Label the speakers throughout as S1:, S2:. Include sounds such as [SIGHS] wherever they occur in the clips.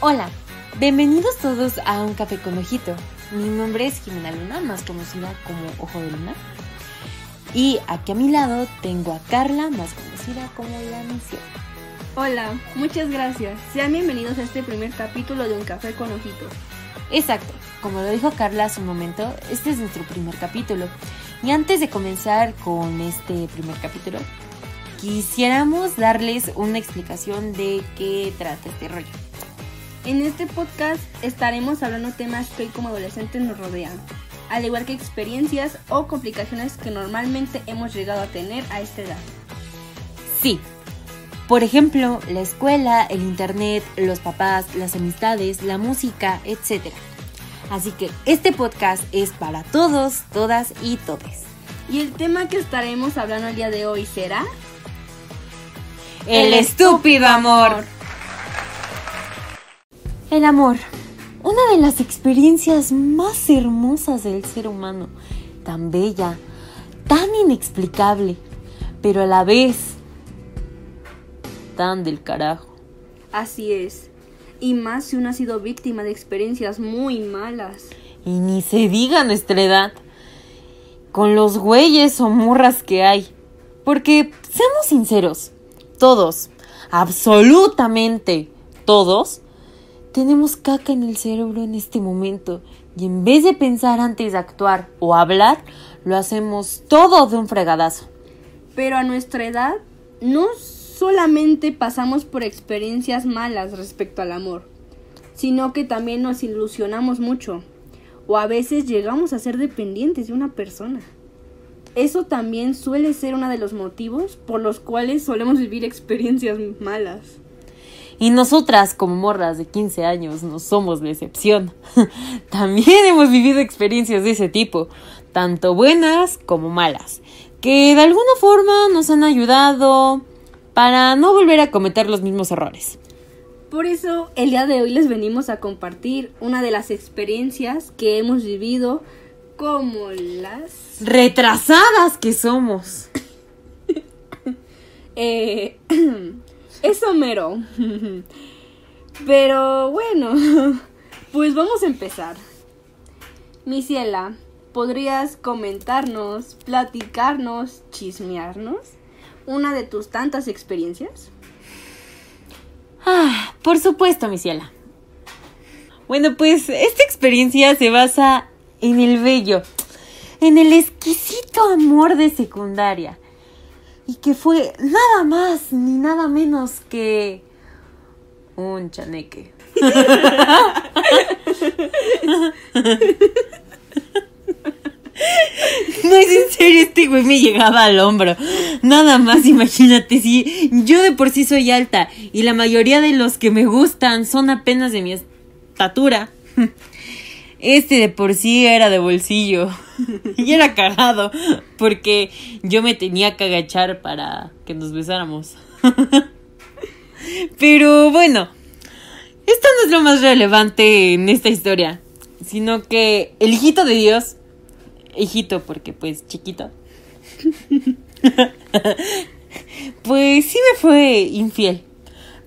S1: Hola, bienvenidos todos a Un Café con Ojito. Mi nombre es Jimena Luna, más conocida como Ojo de Luna. Y aquí a mi lado tengo a Carla, más conocida como La Misión.
S2: Hola, muchas gracias. Sean bienvenidos a este primer capítulo de Un Café con Ojitos.
S1: Exacto, como lo dijo Carla hace un momento, este es nuestro primer capítulo. Y antes de comenzar con este primer capítulo, quisiéramos darles una explicación de qué trata este rollo.
S2: En este podcast estaremos hablando temas que hoy como adolescentes nos rodean, al igual que experiencias o complicaciones que normalmente hemos llegado a tener a esta edad.
S1: Sí, por ejemplo, la escuela, el internet, los papás, las amistades, la música, etc. Así que este podcast es para todos, todas y todes.
S2: Y el tema que estaremos hablando el día de hoy será...
S1: El estúpido amor. El amor, una de las experiencias más hermosas del ser humano, tan bella, tan inexplicable, pero a la vez tan del carajo.
S2: Así es. Y más si uno ha sido víctima de experiencias muy malas.
S1: Y ni se diga nuestra edad, con los güeyes o morras que hay. Porque, seamos sinceros, todos, absolutamente todos, tenemos caca en el cerebro en este momento y en vez de pensar antes de actuar o hablar, lo hacemos todo de un fregadazo.
S2: Pero a nuestra edad no solamente pasamos por experiencias malas respecto al amor, sino que también nos ilusionamos mucho o a veces llegamos a ser dependientes de una persona. Eso también suele ser uno de los motivos por los cuales solemos vivir experiencias malas.
S1: Y nosotras, como morras de 15 años, no somos la excepción. [LAUGHS] También hemos vivido experiencias de ese tipo, tanto buenas como malas, que de alguna forma nos han ayudado para no volver a cometer los mismos errores.
S2: Por eso, el día de hoy les venimos a compartir una de las experiencias que hemos vivido como las...
S1: Retrasadas que somos. [LAUGHS]
S2: eh... [CLEARS THROAT] Eso mero. Pero bueno, pues vamos a empezar. Mi ciela, ¿podrías comentarnos, platicarnos, chismearnos una de tus tantas experiencias?
S1: Ah, por supuesto, mi ciela. Bueno, pues esta experiencia se basa en el bello, en el exquisito amor de secundaria y que fue nada más ni nada menos que un chaneque. No es en serio, este güey me llegaba al hombro. Nada más, imagínate, si yo de por sí soy alta y la mayoría de los que me gustan son apenas de mi estatura. Este de por sí era de bolsillo. [LAUGHS] y era cagado. Porque yo me tenía que agachar para que nos besáramos. [LAUGHS] Pero bueno. Esto no es lo más relevante en esta historia. Sino que el hijito de Dios. Hijito porque pues chiquito. [LAUGHS] pues sí me fue infiel.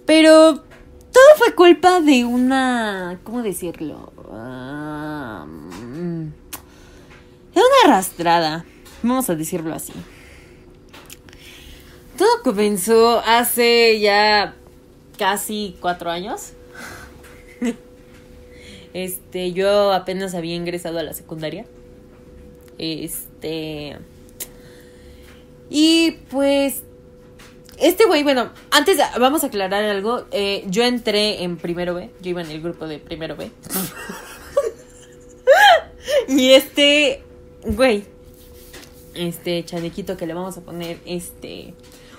S1: Pero todo fue culpa de una... ¿Cómo decirlo? Uh, de una arrastrada. Vamos a decirlo así. Todo comenzó hace ya casi cuatro años. [LAUGHS] Este, yo apenas había ingresado a la secundaria. Este. Y pues. Este güey, bueno, antes vamos a aclarar algo. Eh, yo entré en primero B. Yo iba en el grupo de primero B. [LAUGHS] y este. Güey. Este chanequito que le vamos a poner. Este.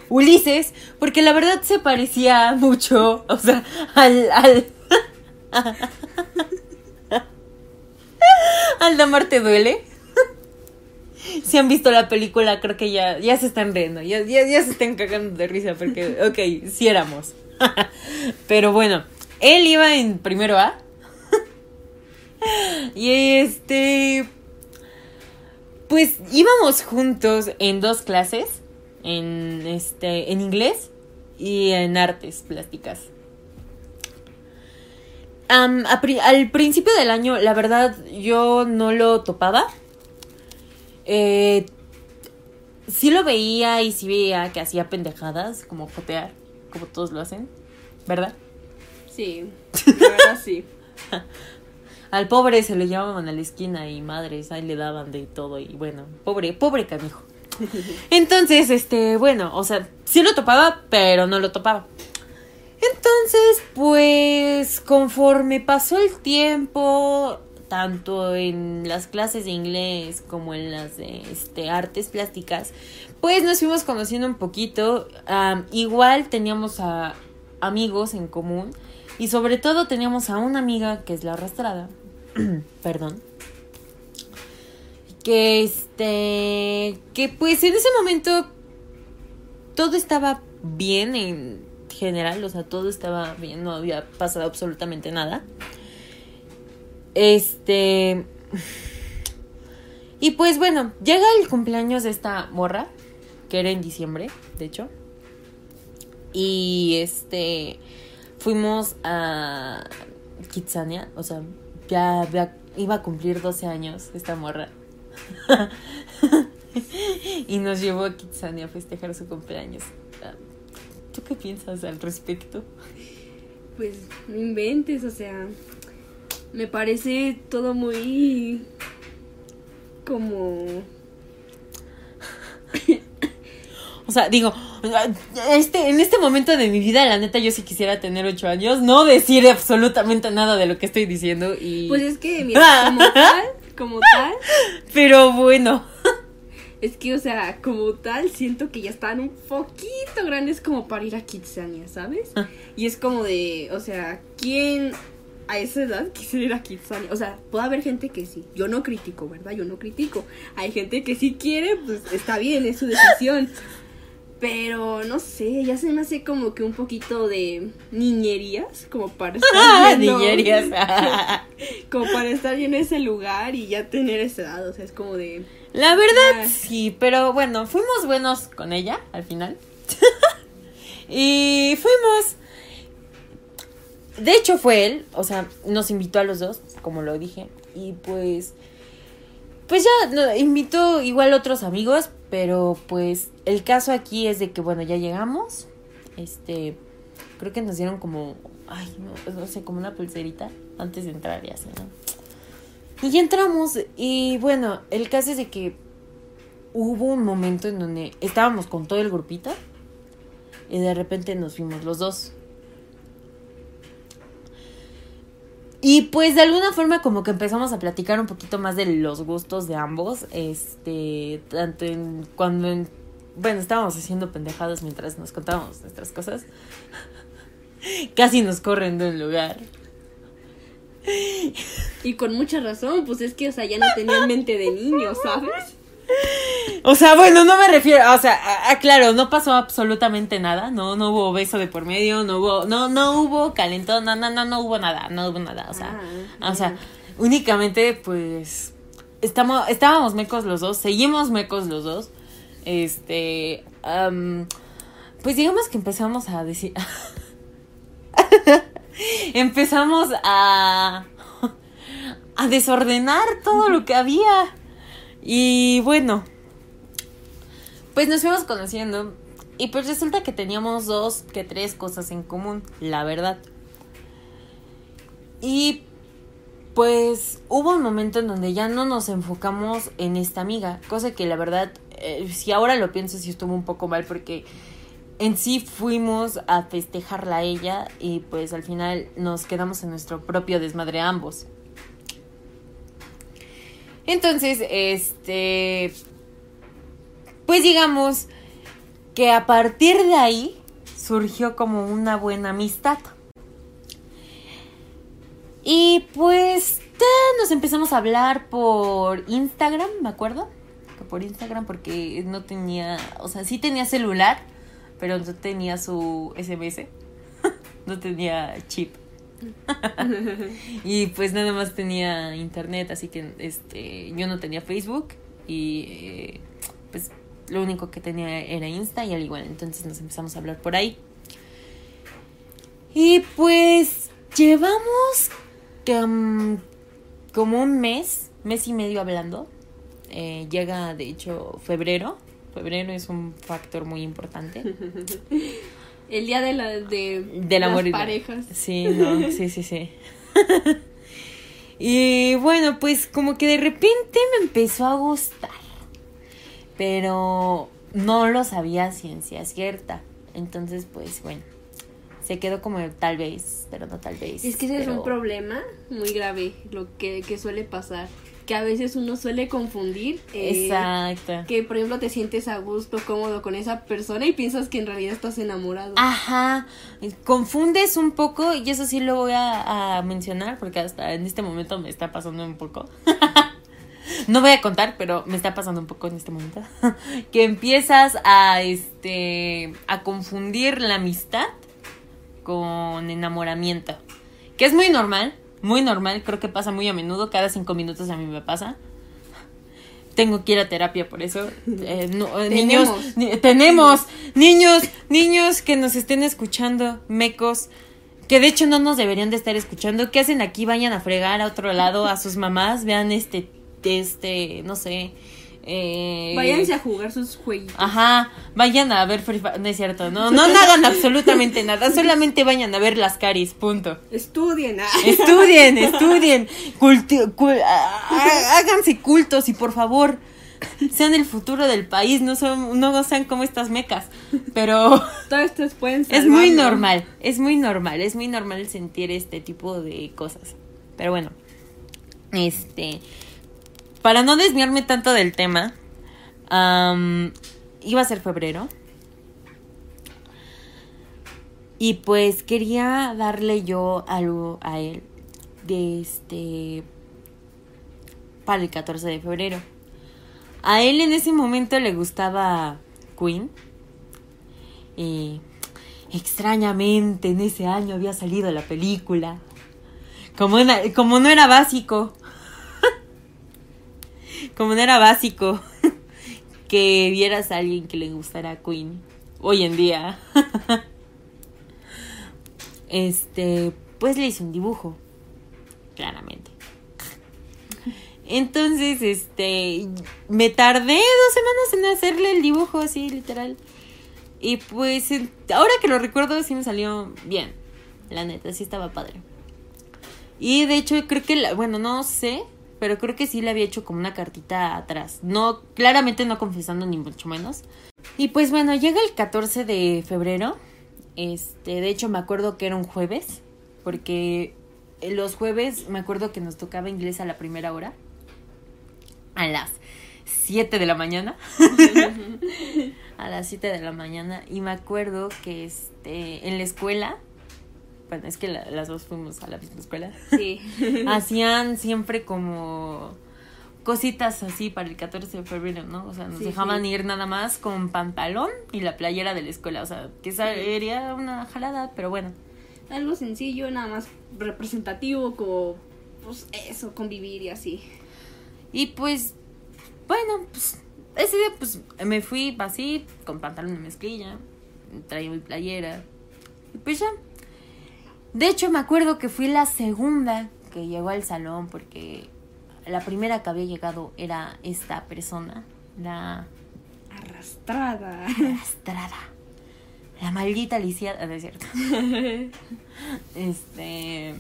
S1: Ulises. Porque la verdad se parecía mucho. O sea, al. al [LAUGHS] al de amar te duele. [LAUGHS] Si han visto la película, creo que ya, ya se están riendo, ya, ya, ya se están cagando de risa porque, [LAUGHS] ok, sí éramos. [LAUGHS] Pero bueno, él iba en primero A. y este... Pues íbamos juntos en dos clases, en, este, en inglés y en artes plásticas. pri- al principio del año, la verdad, yo no lo topaba. Eh, sí lo veía y sí veía que hacía pendejadas, como jotear, como todos lo hacen, ¿verdad?
S2: Sí, la verdad sí. [LAUGHS]
S1: Al pobre se le llamaban a la esquina y madres, ahí le daban de todo y bueno, pobre, pobre canijo. [LAUGHS] Entonces, este, bueno, o sea, sí lo topaba, pero no lo topaba. Entonces, pues, conforme pasó el tiempo, tanto en las clases de inglés como en las de este, artes plásticas, pues nos fuimos conociendo un poquito. Igual teníamos a amigos en común y sobre todo teníamos a una amiga que es la arrastrada. [CLEARS THROAT] Perdón. Que este. Que pues en ese momento. Todo estaba bien en general. O sea, todo estaba bien. No había pasado absolutamente nada. Este. Y pues bueno, llega el cumpleaños de esta morra. Que era en diciembre, de hecho. Y este. Fuimos a Kitsania. O sea, ya, iba a cumplir 12 años esta morra. [LAUGHS] y nos llevó a Kitsania a festejar su cumpleaños. ¿Tú qué piensas al respecto?
S2: Pues no inventes, o sea, me parece todo muy como [COUGHS]
S1: O sea, digo, este, en este momento de mi vida, la neta, yo sí quisiera tener 8 años, no decir absolutamente nada de lo que estoy diciendo y...
S2: pues es que mira, [LAUGHS] como tal, como tal,
S1: Pero bueno. [LAUGHS]
S2: es que o sea, como tal siento que ya están un poquito grandes como para ir a Kitsania, ¿sabes? Y es como de, o sea, ¿quién a esa edad quisiera ir a Kitsania? O sea, puede haber gente que sí. Yo no critico, ¿verdad? Yo no critico. Hay gente que sí quiere, pues está bien, es su decisión. Pero no sé, ya se me hace como que un poquito de niñerías, como para estar [LAUGHS] viendo-
S1: Niñerías. [LAUGHS]
S2: como para estar en ese lugar y ya tener esa edad, o sea, es como de
S1: La verdad,
S2: Ah.
S1: sí, pero bueno, fuimos buenos con ella al final. [LAUGHS] y fuimos. De hecho, fue él, o sea, nos invitó a los dos, como lo dije. Y pues. Pues ya no, invitó igual otros amigos, pero pues el caso aquí es de que, bueno, ya llegamos. Este. Creo que nos dieron como. Ay, no, no sé, como una pulserita antes de entrar y así, ¿no? Y ya entramos y bueno, el caso es de que hubo un momento en donde estábamos con todo el grupito y de repente nos fuimos los dos. Y pues de alguna forma como que empezamos a platicar un poquito más de los gustos de ambos, este, tanto en cuando en, bueno, estábamos haciendo pendejadas mientras nos contábamos nuestras cosas. [LAUGHS] Casi nos corren de un lugar.
S2: y con mucha razón, pues es que o sea, ya no tenían mente de niño, ¿sabes? [LAUGHS]
S1: O sea, bueno, no me refiero, o sea, a- a- claro, no pasó absolutamente nada, no, no hubo beso de por medio, no hubo, no, no hubo calentón, no, no, no, no hubo nada, no hubo nada, o sea,
S2: Ah,
S1: o sea,
S2: ya.
S1: únicamente, pues, estamos, estábamos mecos los dos, seguimos mecos los dos, este, pues digamos que empezamos a decir, [LAUGHS] empezamos a, a desordenar todo lo que había. Y bueno, pues nos fuimos conociendo y pues resulta que teníamos dos que tres cosas en común, la verdad. Y pues hubo un momento en donde ya no nos enfocamos en esta amiga, cosa que la verdad, eh, si ahora lo pienso, sí estuvo un poco mal porque en sí fuimos a festejarla a ella y pues al final nos quedamos en nuestro propio desmadre ambos. Entonces, este, pues digamos que a partir de ahí surgió como una buena amistad. Y pues nos empezamos a hablar por Instagram, me acuerdo. Que por Instagram porque no tenía, o sea, sí tenía celular, pero no tenía su SMS. [LAUGHS] no tenía chip. [LAUGHS] y pues nada más tenía internet, así que este yo no tenía Facebook y eh, pues lo único que tenía era Insta y al igual, entonces nos empezamos a hablar por ahí. Y pues Llevamos um, como un mes, mes y medio hablando. Eh, llega, de hecho, febrero. Febrero es un factor muy importante. [LAUGHS]
S2: El día de, la, de,
S1: De la
S2: las parejas.
S1: Sí, no, [LAUGHS] sí, sí, sí. [LAUGHS] y bueno, pues como que de repente me empezó a gustar. Pero no lo sabía ciencia cierta. Entonces, pues bueno, se quedó como tal vez, pero no tal vez.
S2: Es que ese es
S1: pero-
S2: un problema muy grave, lo que, que suele pasar. Que a veces uno suele confundir. eh,
S1: Exacto.
S2: Que, por ejemplo, te sientes a gusto, cómodo con esa persona y piensas que en realidad estás enamorado.
S1: Ajá, confundes un poco y eso sí lo voy a, a mencionar porque hasta en este momento me está pasando un poco. [LAUGHS] no voy a contar, pero me está pasando un poco en este momento. [LAUGHS] que empiezas a este a confundir la amistad con enamoramiento. Que es muy normal, muy normal, creo que pasa muy a menudo, cada cinco minutos a mí me pasa. Tengo que ir a terapia por eso. Eh, no, eh, niños,
S2: Tenemos.
S1: ni- tenemos niños, niños que nos estén escuchando, mecos, que de hecho no nos deberían de estar escuchando. ¿Qué hacen aquí? Vayan a fregar a otro lado a sus mamás, vean este, este, no sé. Eh,
S2: Váyanse a jugar sus jueguitos.
S1: Ajá, vayan a ver Free Fire. No es cierto, no, [LAUGHS] no hagan absolutamente nada, solamente vayan a ver las caris, punto.
S2: Estudien. ah.
S1: Estudien, [LAUGHS] estudien, culti- cul- há- háganse cultos y por favor sean el futuro del país, no son, no sean como estas mecas, pero [LAUGHS]
S2: Todos estos pueden
S1: es muy normal, es muy normal, es muy normal sentir este tipo de cosas. Pero bueno, este, para no desviarme tanto del tema, iba a ser febrero. Y pues quería darle yo algo a él de este para el 14 de febrero. A él en ese momento le gustaba Queen. Y extrañamente en ese año había salido la película. Como, como no era básico. Como no era básico [LAUGHS] que vieras a alguien que le gustara Queen hoy en día. [LAUGHS] este, pues le hice un dibujo. Claramente. Entonces, este, me tardé dos semanas en hacerle el dibujo así, literal. Y pues, ahora que lo recuerdo, sí me salió bien. La neta, sí estaba padre. Y de hecho, creo que, la- bueno, no sé, pero creo que sí le había hecho como una cartita atrás. No, claramente no confesando ni mucho menos. Y pues bueno, llega el 14 de febrero. Este, de hecho, me acuerdo que era un jueves. Porque los jueves me acuerdo que nos tocaba inglés a la primera hora. A las 7 de la mañana. [LAUGHS] a las 7 de la mañana. Y me acuerdo que este, en la escuela. Bueno, es que la- las dos fuimos a la misma escuela.
S2: Sí. [LAUGHS]
S1: Hacían siempre como cositas así para el 14 de febrero, ¿no? O sea, nos
S2: Sí,
S1: dejaban
S2: sí.
S1: ir nada más con pantalón y la playera de la escuela. O sea, que esa sería una jalada, pero bueno.
S2: Algo sencillo, nada más representativo, como, pues eso, convivir y así.
S1: Y pues, bueno, pues ese día pues me fui así, con pantalón de mezclilla, traía mi playera. Y pues ya. De hecho, me acuerdo que fui la segunda que llegó al salón porque la primera que había llegado era esta persona, la
S2: Arrastrada.
S1: arrastrada. La maldita lisiada, no es cierto. [LAUGHS] Este.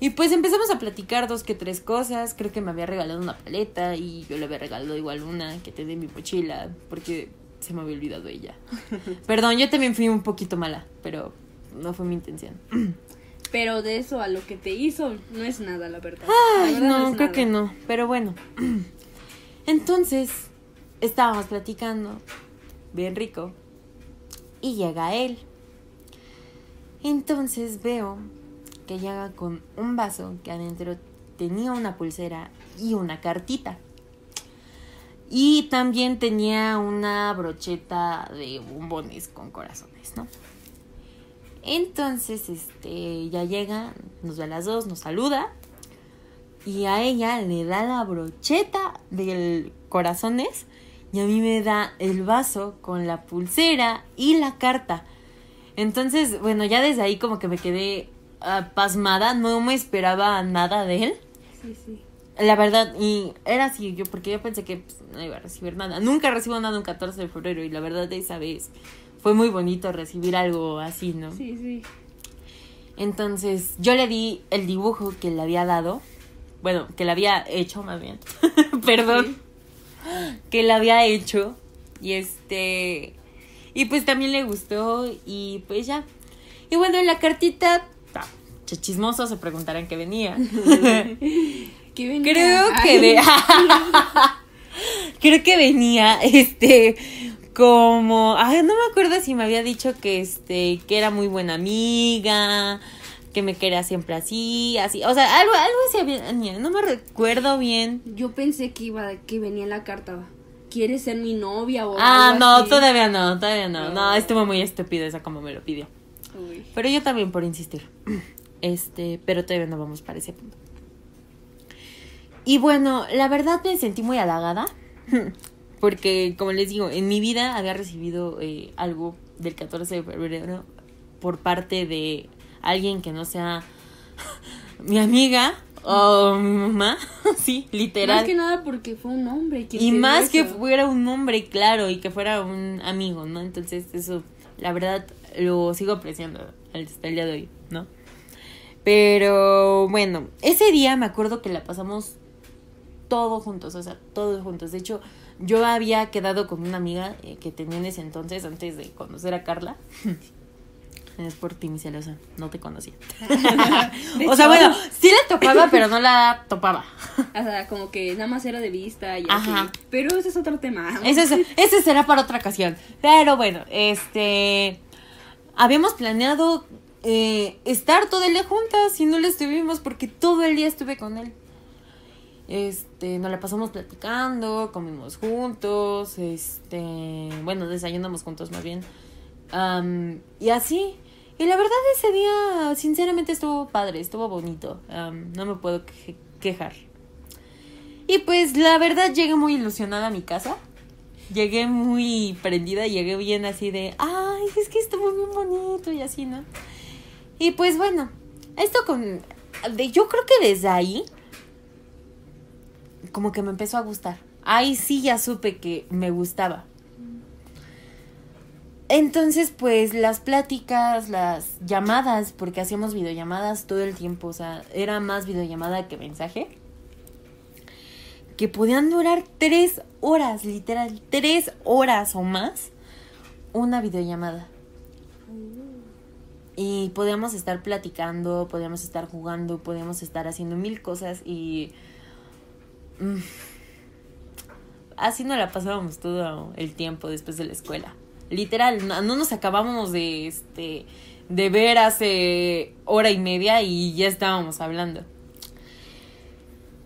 S1: Y pues empezamos a platicar dos que tres cosas. Creo que me había regalado una paleta y yo le había regalado igual una que tenía en mi mochila porque se me había olvidado ella. [LAUGHS] Perdón, yo también fui un poquito mala, pero no fue mi intención. [CLEARS THROAT]
S2: Pero de eso a lo que te hizo, no es nada, la verdad. La
S1: Ay,
S2: verdad
S1: no, creo
S2: nada.
S1: que no, pero bueno. [CLEARS THROAT] Entonces, estábamos platicando, bien rico, y llega él. Entonces veo que llega con un vaso que adentro tenía una pulsera y una cartita. Y también tenía una brocheta de bombones con corazones, ¿no? Entonces, este, ya llega, nos ve a las dos, nos saluda. Y a ella le da la brocheta del corazones. Y a mí me da el vaso con la pulsera y la carta. Entonces, bueno, ya desde ahí como que me quedé ah, pasmada, no me esperaba nada de él.
S2: Sí, sí.
S1: La verdad, y era así, yo porque yo pensé que pues, no iba a recibir nada. Nunca recibo nada un 14 de febrero y la verdad esa vez fue muy bonito recibir algo así, ¿no?
S2: Sí, sí.
S1: Entonces yo le di el dibujo que le había dado, bueno, que le había hecho más bien, [LAUGHS] perdón, que le había hecho y este, y pues también le gustó y pues ya. Y bueno, en la cartita, ta, chismoso se preguntarán qué venía. [LAUGHS]
S2: ¿Qué venía?
S1: Creo que de... [LAUGHS] Creo que venía, este, como, ay, no me acuerdo si me había dicho que, este, que era muy buena amiga, que me quería siempre así, así, o sea, algo, algo así había, no me recuerdo bien.
S2: Yo pensé que iba, que venía en la carta. ¿Quieres ser mi novia o
S1: Ah,
S2: algo
S1: no,
S2: así?
S1: todavía no, todavía no, no,
S2: No.
S1: estuvo muy estúpido esa como me lo pidió.
S2: Uy.
S1: Pero yo también por insistir. [CLEARS THROAT] Este, pero todavía no vamos para ese punto. Y bueno, la verdad me sentí muy halagada. [LAUGHS] Porque, como les digo, en mi vida había recibido eh, algo del 14 de febrero por parte de alguien que no sea [LAUGHS] mi amiga o mi mamá. [LAUGHS] sí, literal.
S2: Más que nada porque fue un hombre.
S1: Y más que fuera un hombre, claro, y que fuera un amigo, ¿no? Entonces, eso, la verdad, lo sigo apreciando hasta el día de hoy, ¿no? Pero bueno, ese día me acuerdo que la pasamos todos juntos, o sea, todos juntos. De hecho, yo había quedado con una amiga eh, que tenía en ese entonces, antes de conocer a Carla. [LAUGHS] Es por ti, mi celosa, no te conocía. [LAUGHS] [LAUGHS] O sea, bueno, sí la topaba, pero no la topaba.
S2: O sea, como que nada más era de vista y
S1: Ajá.
S2: así. Pero ese es otro tema.
S1: Ese, es- ese será para otra ocasión. Pero bueno, este. Habíamos planeado eh, estar todo el día juntas y no lo estuvimos porque todo el día estuve con él. Este, nos la pasamos platicando, comimos juntos, este, bueno, desayunamos juntos más bien. Y así. Y la verdad ese día, sinceramente, estuvo padre, estuvo bonito. No me puedo que- quejar. Y pues la verdad llegué muy ilusionada a mi casa. Llegué muy prendida, llegué bien así de, ay, es que estuvo bien bonito y así, ¿no? Y pues bueno, esto con... De, yo creo que desde ahí, como que me empezó a gustar. Ahí sí ya supe que me gustaba. Entonces, pues las pláticas, las llamadas, porque hacíamos videollamadas todo el tiempo, o sea, era más videollamada que mensaje que podían durar tres horas, literal, tres horas o más, una videollamada. Y podíamos estar platicando, podíamos estar jugando, podíamos estar haciendo mil cosas y... mm, así no la pasábamos todo el tiempo después de la escuela. Literal, no, no nos acabábamos de, este, de ver hace hora y media y ya estábamos hablando.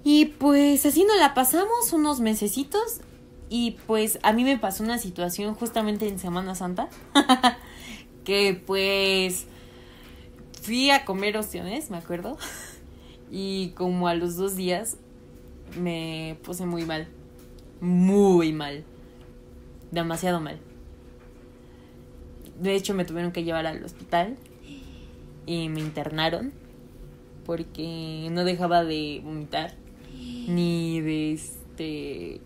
S1: Y pues así nos la pasamos unos mesecitos y pues a mí me pasó una situación justamente en Semana Santa [LAUGHS] que pues fui a comer opciones, me acuerdo, [LAUGHS] y como a los dos días me puse muy mal, muy mal, demasiado mal. De hecho me tuvieron que llevar al hospital y me internaron porque no dejaba de vomitar ni de este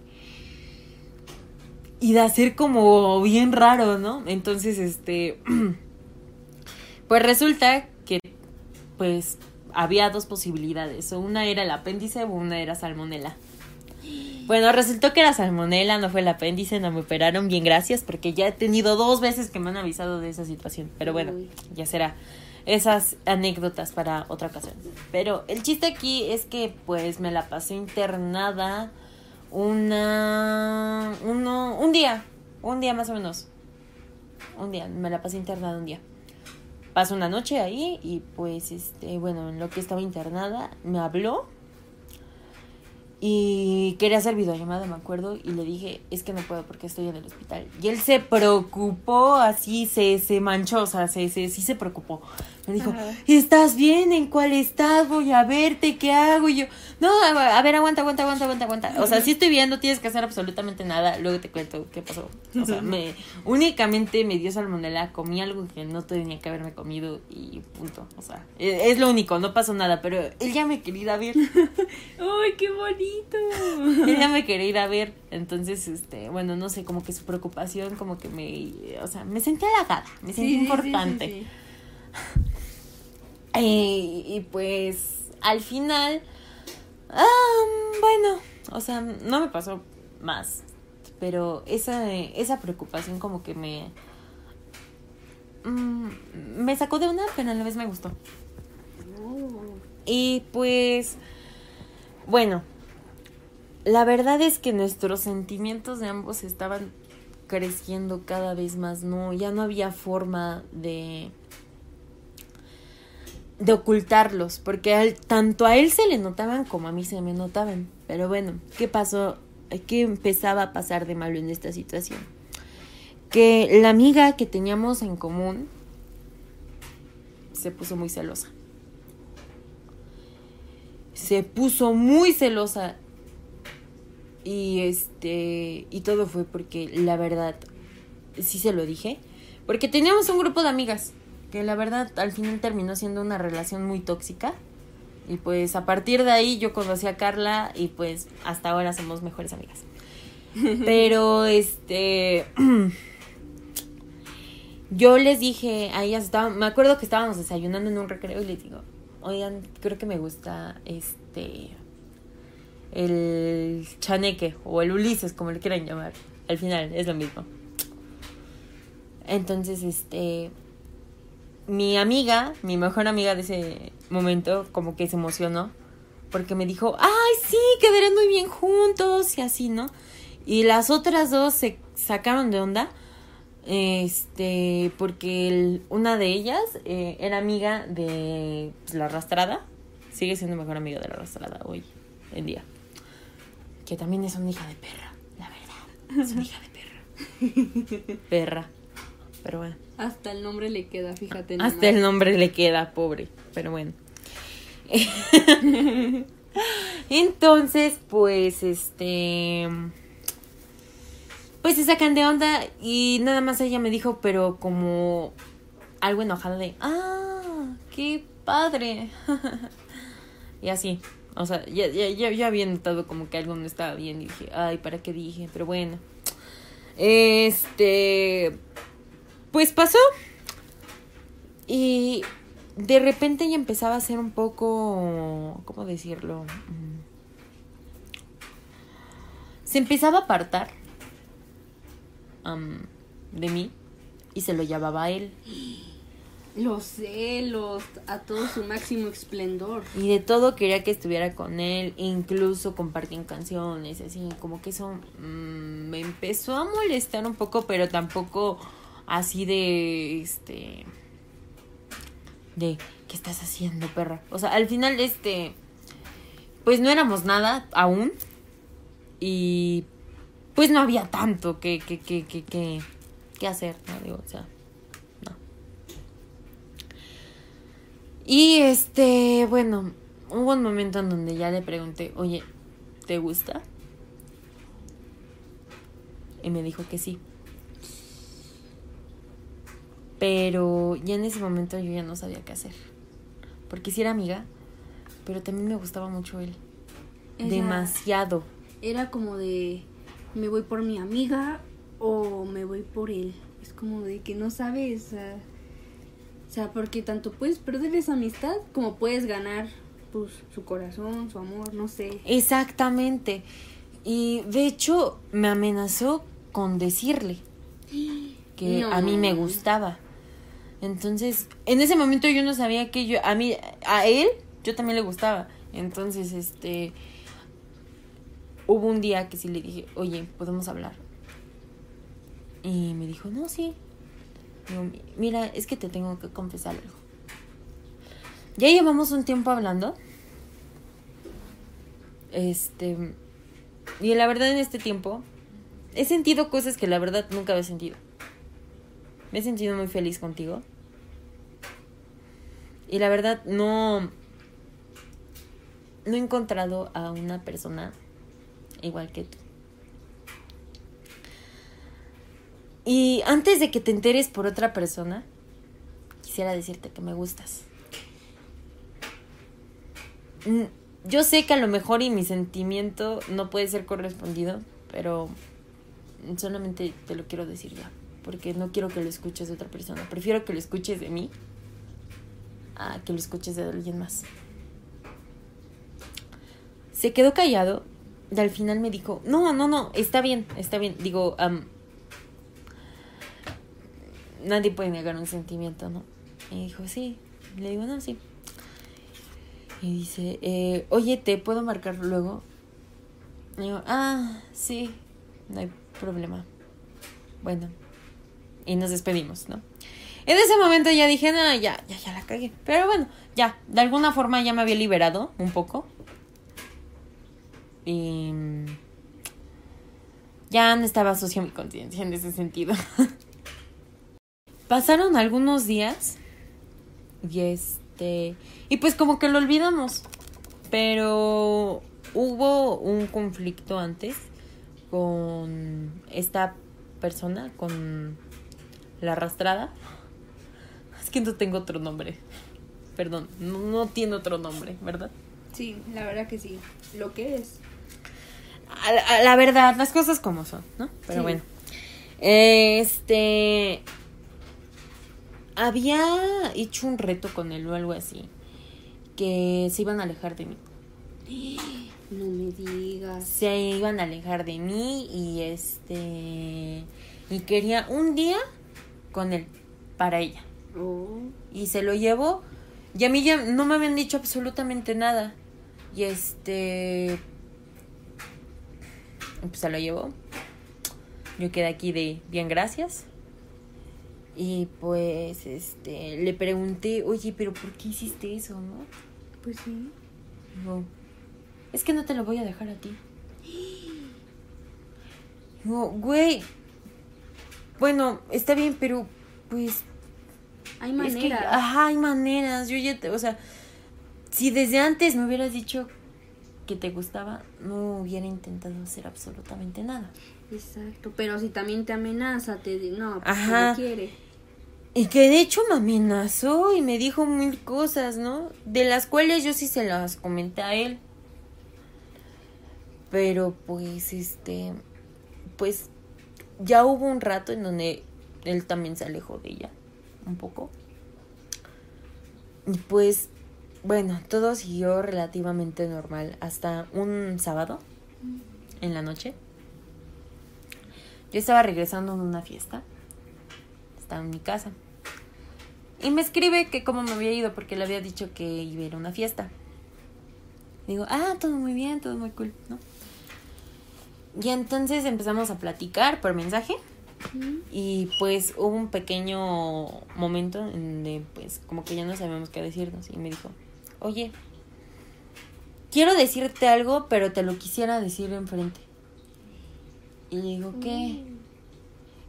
S1: y de hacer como bien raro, ¿no? Entonces, este [CLEARS THROAT] pues resulta que pues había dos posibilidades, o una era el apéndice o una era salmonela. Bueno, resultó que era salmonela, no fue el apéndice, no me operaron, bien gracias, porque ya he tenido dos veces que me han avisado de esa situación. Pero bueno,
S2: Uy.
S1: ya será esas anécdotas para otra ocasión. Pero el chiste aquí es que pues me la pasé internada una uno un día, un día más o menos. Un día, me la pasé internada un día. Pasó una noche ahí y pues este, bueno, en lo que estaba internada me habló Y quería hacer videollamada, me acuerdo, y le dije, es que no puedo porque estoy en el hospital. Y él se preocupó, así se, se manchó, o sea, se, se, sí se preocupó. Me dijo, ¿estás bien? ¿En cuál estás? Voy a verte, ¿qué hago? Y yo, no, a ver, aguanta, aguanta, aguanta, aguanta, aguanta. O sea, sí estoy bien, no tienes que hacer absolutamente nada. Luego te cuento qué pasó. O sea, me, [LAUGHS] únicamente me dio salmonela, comí algo que no tenía que haberme comido y punto. O sea, e, es, lo único, no pasó nada, pero él ya me quería ir a ver. [LAUGHS]
S2: ¡Ay, qué bonito! [LAUGHS]
S1: él ya me quería ir a ver. Entonces, este, bueno, no sé, como que su preocupación, como que me, o sea, me sentí halagada, me sentí importante. [LAUGHS] Y, pues al final, bueno, o sea, no me pasó más, pero esa, esa preocupación como que me... Mm, me sacó de una, pero a la vez me gustó. Y pues, bueno, la verdad es que nuestros sentimientos de ambos estaban creciendo cada vez más, ¿no? Ya no había forma de de ocultarlos, porque tanto a él se le notaban como a mí se me notaban. Pero bueno, ¿qué pasó? ¿Qué empezaba a pasar de malo en esta situación? Que la amiga que teníamos en común se puso muy celosa. Se puso muy celosa. Y este. Y todo fue porque la verdad. Sí se lo dije. Porque teníamos un grupo de amigas que la verdad al final terminó siendo una relación muy tóxica. Y pues a partir de ahí yo conocí a Carla y pues hasta ahora somos mejores amigas. [LAUGHS] Pero este [CLEARS THROAT] yo les dije a ellas, me acuerdo que estábamos desayunando en un recreo y les digo, oigan, creo que me gusta este el chaneque o el Ulises, como le quieran llamar. Al final es lo mismo. Entonces, este, mi amiga, mi mejor amiga de ese momento, como que se emocionó. Porque me dijo, ay, sí, quedarán muy bien juntos y así, ¿no? Y las otras dos se sacaron de onda. Este, porque una de ellas eh, era amiga de pues, la arrastrada. Sigue siendo mejor amiga de la arrastrada hoy en día. Que también es una hija de perra, la verdad. Es una hija de perra. [LAUGHS] perra. Pero bueno.
S2: Hasta el nombre le queda, fíjate.
S1: Hasta el nombre le queda, pobre. Pero bueno. [LAUGHS] Entonces, pues, este. Pues se sacan de onda y nada más ella me dijo, pero como algo enojada de, ah, qué padre. [LAUGHS] y así. O sea, ya, ya, ya, había notado como que algo no estaba bien y dije, ay, ¿para qué dije? Pero bueno. Este, pues pasó. Y de repente ya empezaba a ser un poco, ¿cómo decirlo? Mm. Se empezaba a apartar de mí y se lo llevaba a él.
S2: Los celos a todo su máximo esplendor.
S1: Y de todo quería que estuviera con él, incluso compartían canciones, así como que eso mm, me empezó a molestar un poco, pero tampoco así de, este, de, ¿qué estás haciendo, perra? O sea, al final, este, pues no éramos nada aún y pues no había tanto que, que, que, que, que, que hacer, ¿no? Digo, o sea, no. Y este, bueno, hubo un momento en donde ya le pregunté, oye, ¿te gusta? Y me dijo que sí. Pero ya en ese momento yo ya no sabía qué hacer. Porque sí era amiga, pero también me gustaba mucho él. Demasiado.
S2: Era como de, me voy por mi amiga o me voy por él. Es como de que no sabes. o sea, porque tanto puedes perder esa amistad como puedes ganar pues, su corazón, su amor, no sé.
S1: Exactamente. Y de hecho me amenazó con decirle [GASPS] que a mí me gustaba. Entonces, en ese momento yo no sabía que yo, a mí, a él, yo también le gustaba. Entonces, este, hubo un día que sí le dije, oye, ¿podemos hablar? Y me dijo, no, sí. mira, es que te tengo que confesar algo. Ya llevamos un tiempo hablando. Este. Y la verdad, en este tiempo, he sentido cosas que la verdad nunca había sentido. Me he sentido muy feliz contigo. Y la verdad, no. No he encontrado a una persona igual que tú. Y antes de que te enteres por otra persona, quisiera decirte que me gustas. Mm, Yo sé que a lo mejor y mi sentimiento no puede ser correspondido, pero solamente te lo quiero decir ya, porque no quiero que lo escuches de otra persona. Prefiero que lo escuches de mí a que lo escuches de alguien más. Se quedó callado y al final me dijo, no, no, no, está bien, está bien. Digo, am, nadie puede negar un sentimiento, ¿no? Y dijo, sí. Le digo, no, sí. Y dice, eh, oye, ¿te puedo marcar luego? Y digo, ah, sí, no hay problema. Bueno, y nos despedimos, ¿no? En ese momento ya dije, no, ya, ya, ya la cagué. Pero bueno, ya, de alguna forma ya me había liberado un poco. Y ya no estaba sucia mi conciencia en ese sentido. [LAUGHS] Pasaron algunos días y este y pues como que lo olvidamos. Pero hubo un conflicto antes con esta persona, con la arrastrada. Es que no tengo otro nombre. Perdón, no, no tiene otro nombre, ¿verdad?
S2: Sí, la verdad que sí. Lo que es.
S1: A la, a la verdad, las cosas como son, ¿no? Pero
S2: Sí.
S1: bueno. Este. Había hecho un reto con él o algo así. Que se iban a alejar de mí.
S2: No me digas.
S1: Se iban a alejar de mí y este. Y quería un día con él, para ella.
S2: Oh.
S1: Y se lo llevó. Y a mí ya no me habían dicho absolutamente nada. Y este. Pues se lo llevó. Yo quedé aquí de bien, gracias. Y pues, este, le pregunté, oye, pero ¿por qué hiciste eso, no?
S2: Pues sí.
S1: Digo, es que no te lo voy a dejar a ti. [GASPS] Digo, güey, bueno, está bien, pero pues
S2: Hay
S1: es que,
S2: maneras.
S1: ajá, hay maneras. Yo ya te, o sea, si desde antes me hubieras dicho que te gustaba, no hubiera intentado hacer absolutamente nada.
S2: Exacto. Pero si también te amenaza, te di- no, pues
S1: Ajá.
S2: no quiere.
S1: Y que de hecho me amenazó y me dijo mil cosas, ¿no? De las cuales yo sí se las comenté a él. Pero pues, este, pues ya hubo un rato en donde él también se alejó de ella, un poco. Y pues, bueno, todo siguió relativamente normal hasta un sábado en la noche. Yo estaba regresando de una fiesta. Estaba en mi casa. Y me escribe que cómo me había ido porque le había dicho que iba a ir a una fiesta. Digo, ah, todo muy bien, todo muy cool, ¿no? Y entonces empezamos a platicar por mensaje. Y pues hubo un pequeño momento en donde pues como que ya no sabíamos qué decirnos. Y me dijo, oye, quiero decirte algo, pero te lo quisiera decir enfrente. Y le digo, ¿qué?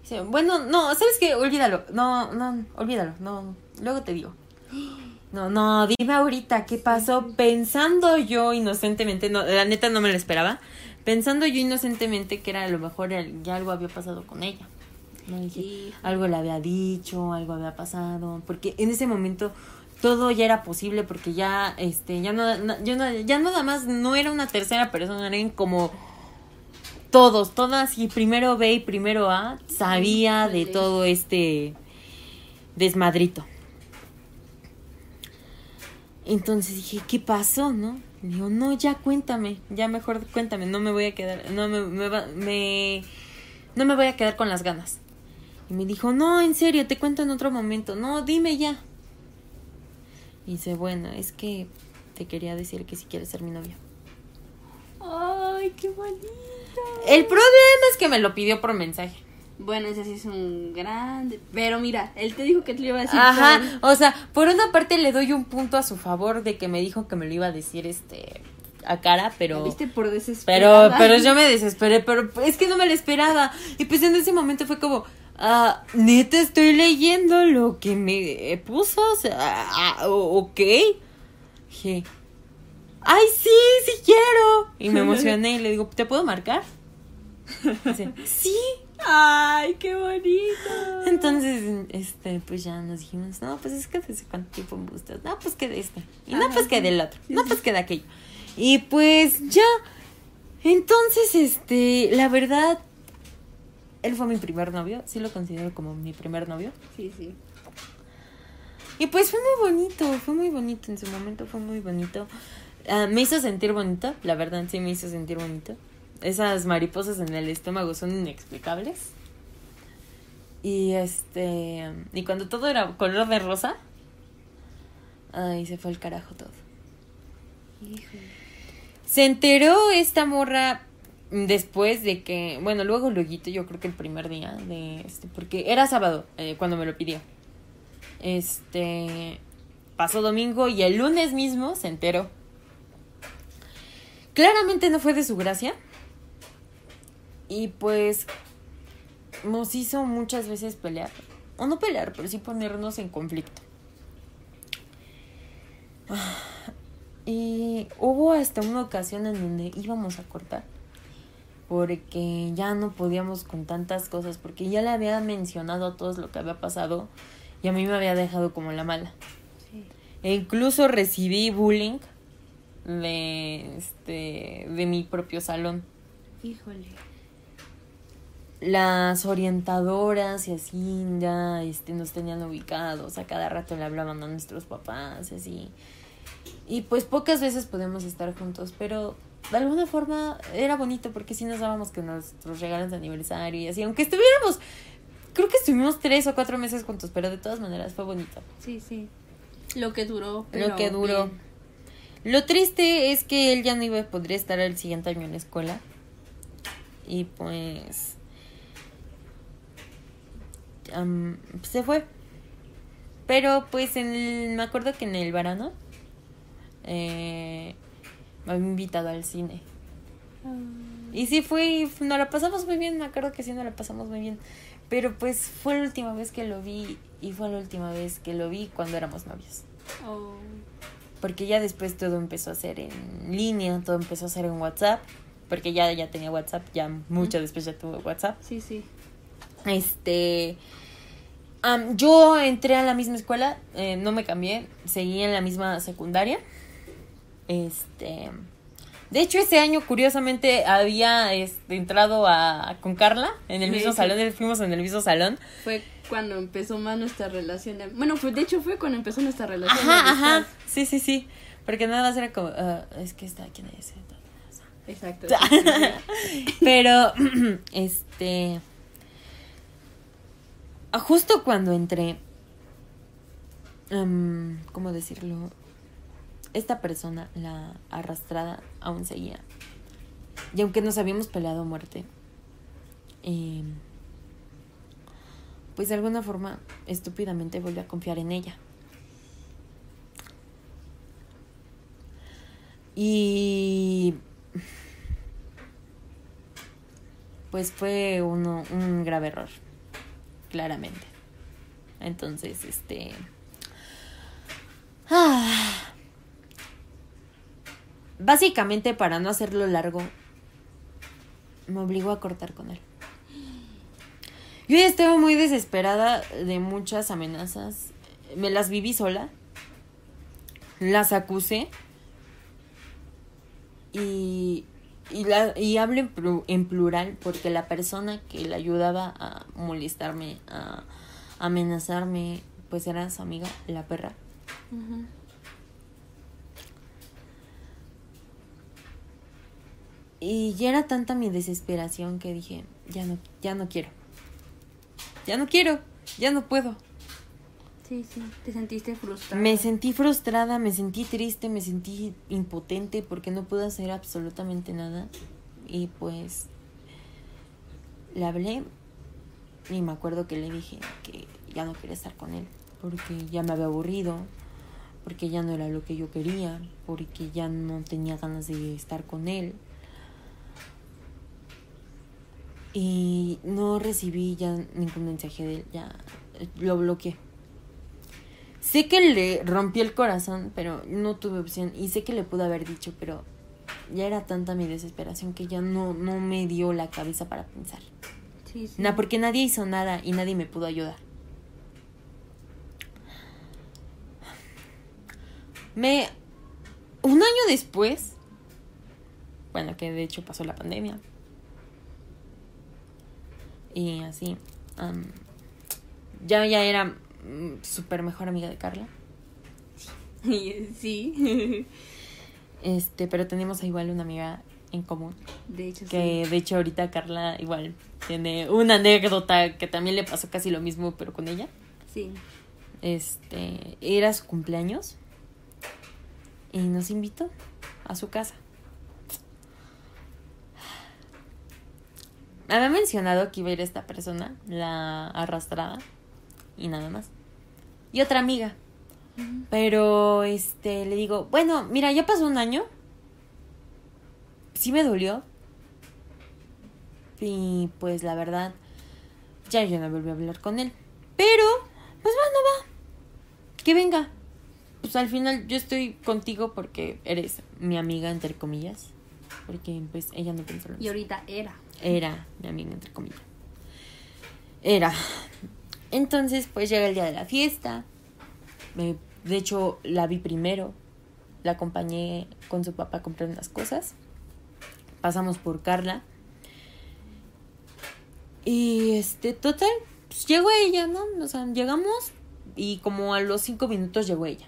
S1: Dice, bueno, no, ¿sabes qué? Olvídalo. No, no, olvídalo. No, luego te digo. [GASPS] No, no, dime ahorita qué pasó. Pensando yo inocentemente, no, la neta no me lo esperaba. Pensando yo inocentemente que era a lo mejor el- ya algo había pasado con ella. No dije,
S2: Hijo.
S1: algo le había dicho, algo había pasado. Porque en ese momento todo ya era posible porque ya, este, ya no, na- yo no- ya nada más no era una tercera persona, eran como todos, todas y primero B y primero A sabía de todo este desmadrito. Entonces dije, ¿qué pasó, no? Y digo, no, ya cuéntame, ya mejor cuéntame, no me voy a quedar, no me, me, va- me- no me voy a quedar con las ganas. Y me dijo, no, en serio, te cuento en otro momento, no, dime ya. Y dice, bueno, es que te quería decir que si quieres ser mi novia.
S2: Ay, qué bonito.
S1: El problema es que me lo pidió por mensaje.
S2: Bueno, ese sí es un grande. Pero mira, él te dijo que te lo iba a decir.
S1: Ajá, o sea, por una parte le doy un punto a su favor de que me dijo que me lo iba a decir este a cara, pero...
S2: ¿Viste por
S1: Pero,
S2: desesperada?
S1: pero yo me desesperé, pero es que no me lo esperaba. Y pues en ese momento fue como, ah, neta estoy leyendo lo que me puso, o sea, ah, o- ok. Dije, ay, sí, sí quiero. Y me [LAUGHS] emocioné y le digo, ¿te puedo marcar? Dice, sí.
S2: ¡Ay, qué bonito!
S1: Entonces, este, pues ya nos dijimos, no, pues es que desde cuánto tiempo me gustas. No, pues que de este. Y no, pues que
S2: sí.
S1: del otro. No, pues que de aquello. Y pues ya. Entonces, este, la verdad, él fue mi primer novio. Sí lo considero como mi primer novio.
S2: Sí, sí.
S1: Y pues fue muy bonito, fue muy bonito en su momento, fue muy bonito. Ah, me hizo sentir bonito, la verdad sí me hizo sentir bonito. Esas mariposas en el estómago son inexplicables. Y este, y cuando todo era color de rosa, ay, se fue el carajo todo.
S2: Híjole.
S1: Se enteró esta morra después de que, bueno, luego luego yo creo que el primer día de este, porque era sábado eh, cuando me lo pidió. Este, pasó domingo y el lunes mismo se enteró. Claramente no fue de su gracia. Y pues nos hizo muchas veces pelear. O no pelear, pero sí ponernos en conflicto. [SIGHS] Y hubo hasta una ocasión en donde íbamos a cortar. Porque ya no podíamos con tantas cosas. Porque ya le había mencionado a todos lo que había pasado. Y a mí me había dejado como la mala.
S2: Sí.
S1: E incluso recibí bullying de este de mi propio salón.
S2: Híjole.
S1: Las orientadoras y así ya este, nos tenían ubicados, a cada rato le hablaban a nuestros papás, así. Y pues pocas veces podemos estar juntos, pero de alguna forma era bonito porque sí nos dábamos que nuestros regalos de aniversario y así, aunque estuviéramos, creo que estuvimos tres o cuatro meses juntos, pero de todas maneras fue bonito.
S2: Sí, sí. Lo que duró. pero
S1: Lo que duró.
S2: bien.
S1: Lo triste es que él ya no iba a poder estar el siguiente año en la escuela. Y pues. Se fue. Pero pues en el- me acuerdo que en el verano. Eh, me había invitado al cine. Y sí fue nos la pasamos muy bien, me acuerdo que sí nos la pasamos muy bien. Pero pues fue la última vez que lo vi y fue la última vez que lo vi cuando éramos novios.
S2: Oh.
S1: Porque ya después todo empezó a ser en línea, todo empezó a ser en WhatsApp. Porque ya, ya tenía WhatsApp, ya mucho después ya tuve WhatsApp.
S2: Sí, sí.
S1: Este. yo entré a la misma escuela, eh, no me cambié, seguí en la misma secundaria. Este. De hecho, ese año, curiosamente, había este, entrado a, con Carla en el
S2: Sí,
S1: mismo
S2: sí.
S1: salón, fuimos en el mismo salón.
S2: Fue cuando empezó más nuestra relación. de- Bueno, fue, de hecho fue cuando empezó nuestra relación.
S1: Ajá, ajá. Sí, sí, sí. Porque nada más era como, ah, es que está aquí en ese.
S2: Exacto. [LAUGHS]
S1: Pero, [CLEARS THROAT] este. Ah, Justo cuando entré. em, ¿Cómo decirlo? Esta persona, la arrastrada, aún seguía. Y aunque nos habíamos peleado a muerte. em, pues de alguna forma, estúpidamente volví a confiar en ella. Y pues fue uno, un grave error, claramente. Entonces, este... ah, básicamente, para no hacerlo largo, me obligó a cortar con él. Yo ya estaba muy desesperada de muchas amenazas. Me las viví sola. Las acusé. Y, y, la, y hablo en, plu- en plural porque la persona que le ayudaba a molestarme, a amenazarme, pues era su amiga, la perra. Y ya era tanta mi desesperación que dije, ya no, ya no quiero. Ya no quiero, ya no puedo.
S2: Sí, sí. Te sentiste frustrada.
S1: Me sentí frustrada, me sentí triste, me sentí impotente porque no pude hacer absolutamente nada. Y pues le hablé y me acuerdo que le dije que ya no quería estar con él porque ya me había aburrido, porque ya no era lo que yo quería, porque ya no tenía ganas de estar con él. Y no recibí ya ningún mensaje de él, ya lo bloqueé. Sé que le rompí el corazón, pero no tuve opción. Y sé que le pude haber dicho, pero ya era tanta mi desesperación que ya no, no me dio la cabeza para pensar.
S2: Sí,
S1: porque nadie hizo nada y nadie me pudo ayudar. Me. Un año después. Bueno, que de hecho pasó la pandemia. Y así. ya, ya era súper mejor amiga de Carla. [LAUGHS]
S2: sí.
S1: Este, pero teníamos igual una amiga en común.
S2: De hecho,
S1: Que
S2: sí.
S1: de hecho ahorita Carla igual tiene una anécdota que también le pasó casi lo mismo, pero con ella.
S2: Sí.
S1: Este, era su cumpleaños y nos invitó a su casa. Me había mencionado que iba a ir esta persona, la arrastrada, y nada más. Y otra amiga. Pero, este, le digo, bueno, mira, ya pasó un año. Sí me dolió. Y pues la verdad, ya yo no volví a hablar con él. Pero, pues bueno, va. Que venga. Pues al final yo estoy contigo porque eres mi amiga, entre comillas. Porque pues ella no pensó lo
S2: Y
S1: mismo.
S2: ahorita era.
S1: Era mi amiga, entre comillas. Era. Entonces, pues llega el día de la fiesta. De hecho, la vi primero. La acompañé con su papá a comprar unas cosas. Pasamos por Carla. Y este, total, pues llegó ella, ¿no? O sea, llegamos y como a los cinco minutos llegó ella.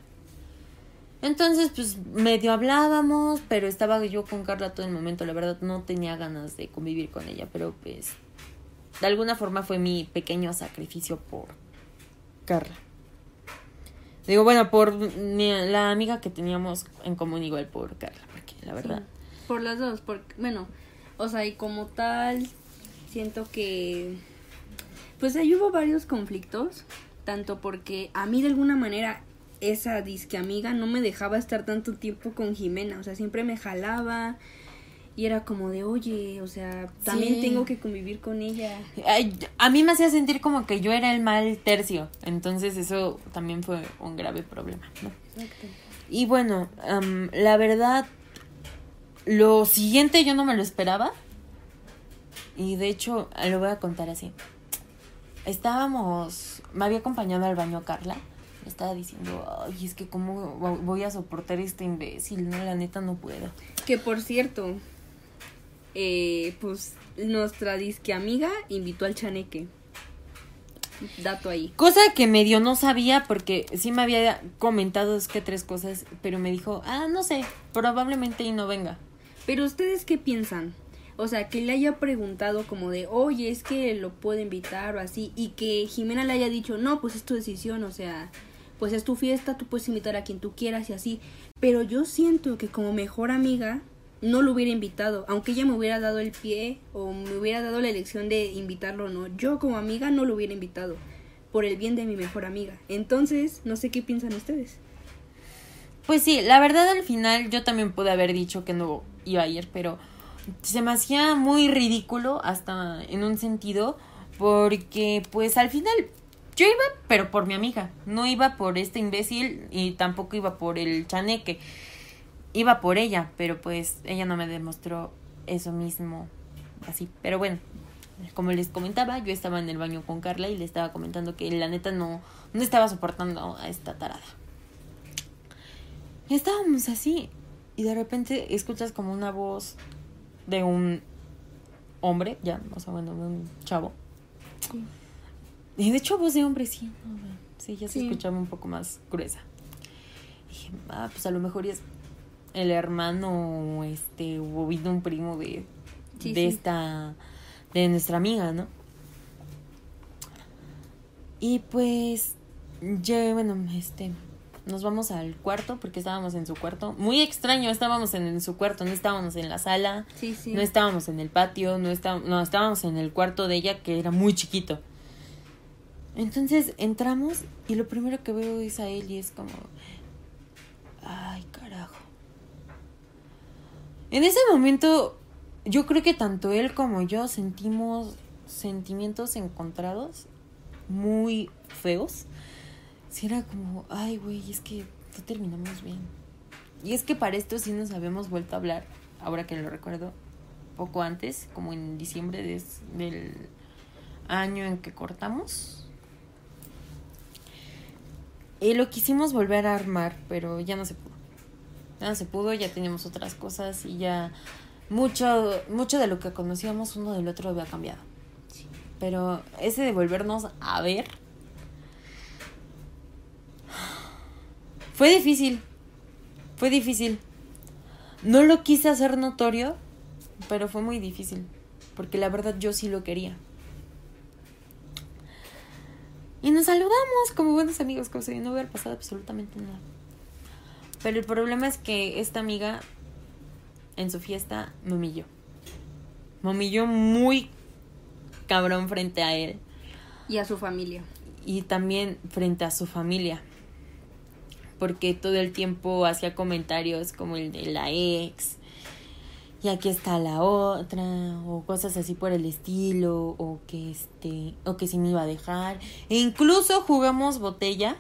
S1: Entonces, pues medio hablábamos, pero estaba yo con Carla todo el momento. La verdad, no tenía ganas de convivir con ella, pero pues de alguna forma fue mi pequeño sacrificio por Carla. Digo, bueno, por mi- la amiga que teníamos en común, igual por Carla, porque la verdad.
S2: Sí, Por las dos, porque, bueno, o sea, y como tal, siento que, pues ahí hubo varios conflictos, tanto porque a mí de alguna manera esa disque amiga no me dejaba estar tanto tiempo con Jimena, o sea, siempre me jalaba y era como de, oye, o sea, también
S1: Sí.
S2: tengo que convivir con ella.
S1: Ay, a mí me hacía sentir como que yo era el mal tercio, entonces eso también fue un grave problema, ¿no?
S2: Exacto.
S1: Y bueno, am, la verdad, lo siguiente yo no me lo esperaba. Y de hecho, lo voy a contar así. Estábamos, me había acompañado al baño Carla. Me estaba diciendo, ay, es que cómo voy a soportar este imbécil, no, la neta no puedo.
S2: Que por cierto, eh, pues nuestra disque amiga invitó al chaneque. Dato ahí.
S1: Cosa que medio no sabía porque sí me había comentado es que tres cosas, pero me dijo, ah, no sé, probablemente y no venga.
S2: Pero ustedes qué piensan? O sea, que le haya preguntado como de, oye, es que lo puedo invitar o así, y que Jimena le haya dicho, no, pues es tu decisión, o sea, pues es tu fiesta, tú puedes invitar a quien tú quieras y así. Pero yo siento que como mejor amiga no lo hubiera invitado, aunque ella me hubiera dado el pie o me hubiera dado la elección de invitarlo o no. Yo como amiga no lo hubiera invitado, por el bien de mi mejor amiga. Entonces, no sé qué piensan ustedes.
S1: Pues sí, la verdad al final yo también pude haber dicho que no iba a ir, pero se me hacía muy ridículo hasta en un sentido porque pues al final yo iba pero por mi amiga, no iba por este imbécil y tampoco iba por el chaneque, iba por ella, pero pues ella no me demostró eso mismo así, pero bueno. Como les comentaba, yo estaba en el baño con Carla y le estaba comentando que la neta no, no estaba soportando a esta tarada. Y estábamos así. Y de repente escuchas como una voz de un hombre, ya, o sea, bueno, de un chavo. Y de hecho, voz de hombre, sí. sí, ya se
S2: Sí.
S1: escuchaba un poco más gruesa. Y dije, ah, pues a lo mejor es el hermano, este, o vino un primo de,
S2: Sí,
S1: de
S2: sí.
S1: esta, de nuestra amiga, ¿no? Y pues, ya, bueno, este, nos vamos al cuarto porque estábamos en su cuarto. Muy extraño, estábamos en, en su cuarto, no estábamos en la sala,
S2: Sí, sí.
S1: no estábamos en el patio, no estábamos, no, estábamos en el cuarto de ella que era muy chiquito. Entonces entramos y lo primero que veo es a él y es como, En ese momento, yo creo que tanto él como yo sentimos sentimientos encontrados, muy feos. Si era como, ay, güey, es que no terminamos bien. Y es que para esto sí nos habíamos vuelto a hablar, ahora que lo recuerdo, poco antes, como en diciembre del año en que cortamos. Y lo quisimos volver a armar, pero ya no se pudo. Ya no se pudo, ya teníamos otras cosas y ya mucho, mucho de lo que conocíamos uno del otro había cambiado. Pero ese de volvernos a ver fue difícil. Fue difícil. No lo quise hacer notorio, pero fue muy difícil. Porque la verdad yo sí lo quería. Y nos saludamos como buenos amigos, como si no hubiera pasado absolutamente nada. Pero el problema es que esta amiga en su fiesta me humilló. Me humilló muy cabrón frente a él.
S2: Y a su familia.
S1: Y también frente a su familia. Porque todo el tiempo hacía comentarios como el de la ex. Y aquí está la otra. O cosas así por el estilo. O que este. O que si me iba a dejar. E incluso jugamos botella.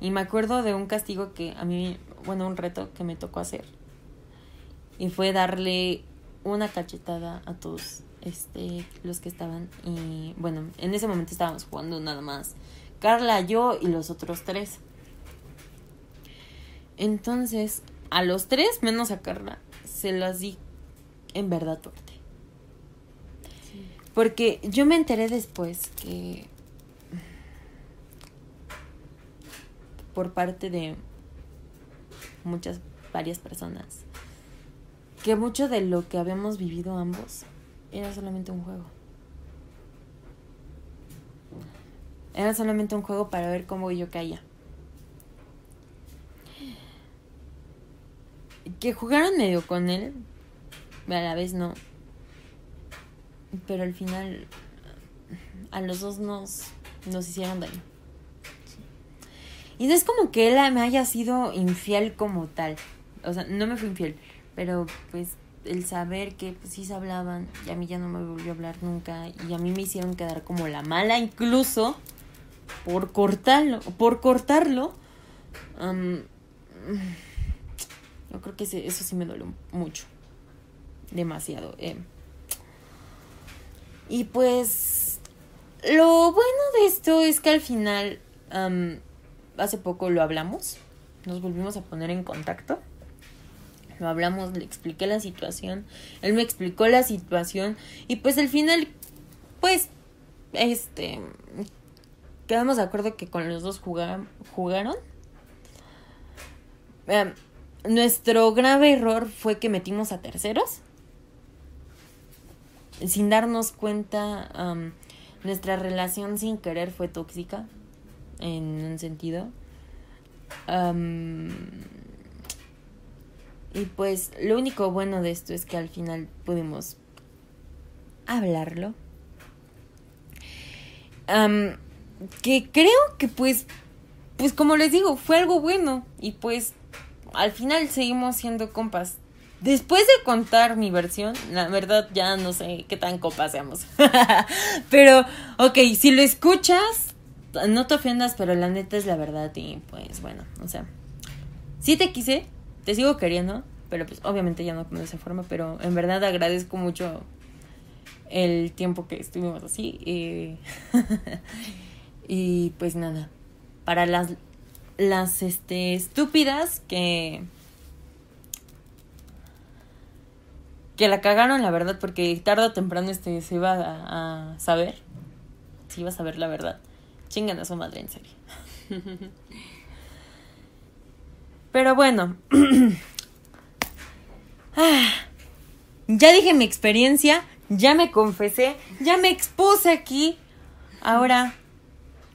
S1: Y me acuerdo de un castigo que a mí. Bueno, un reto que me tocó hacer. Y fue darle una cachetada a todos este los que estaban y bueno en ese momento estábamos jugando nada más Carla yo y los otros tres. Entonces a los tres menos a Carla se las di en verdad fuerte. Porque yo me enteré después que por parte de muchas varias personas que mucho de lo que habíamos vivido ambos era solamente un juego. Era solamente un juego para ver cómo yo caía. Que jugaron medio con él, a la vez no. Pero al final a los dos nos, nos hicieron daño. Y no es como que él me haya sido infiel como tal. O sea, no me fue infiel pero pues el saber que pues, sí se hablaban y a mí ya no me volvió a hablar nunca y a mí me hicieron quedar como la mala incluso por cortarlo, por cortarlo. yo creo que eso sí me dolió mucho, demasiado. Eh. Y pues lo bueno de esto es que al final, hace poco lo hablamos, nos volvimos a poner en contacto lo hablamos, le expliqué la situación, él me explicó la situación y pues al final, pues, este, quedamos de acuerdo que con los dos jugaron. nuestro grave error fue que metimos a terceros. Sin darnos cuenta, nuestra relación sin querer fue tóxica, en un sentido. Y pues lo único bueno de esto es que al final pudimos hablarlo. que creo que pues, pues como les digo, fue algo bueno. Y pues al final seguimos siendo compas. Después de contar mi versión, la verdad ya no sé qué tan compas seamos. [LAUGHS] pero, ok, si lo escuchas, no te ofendas, pero la neta es la verdad. Y pues bueno, o sea, sí te quise, te sigo queriendo, pero pues obviamente ya no de esa forma, pero en verdad agradezco mucho el tiempo que estuvimos así. Y, [LAUGHS] y pues nada, para las, las este, estúpidas que... Que la cagaron, la verdad, porque tarde o temprano este se iba a, a saber. Se iba a saber la verdad. Chingan a su madre, en serio. [LAUGHS] Pero bueno, [CLEARS THROAT] ah, ya dije mi experiencia, ya me confesé, ya me expuse aquí. Ahora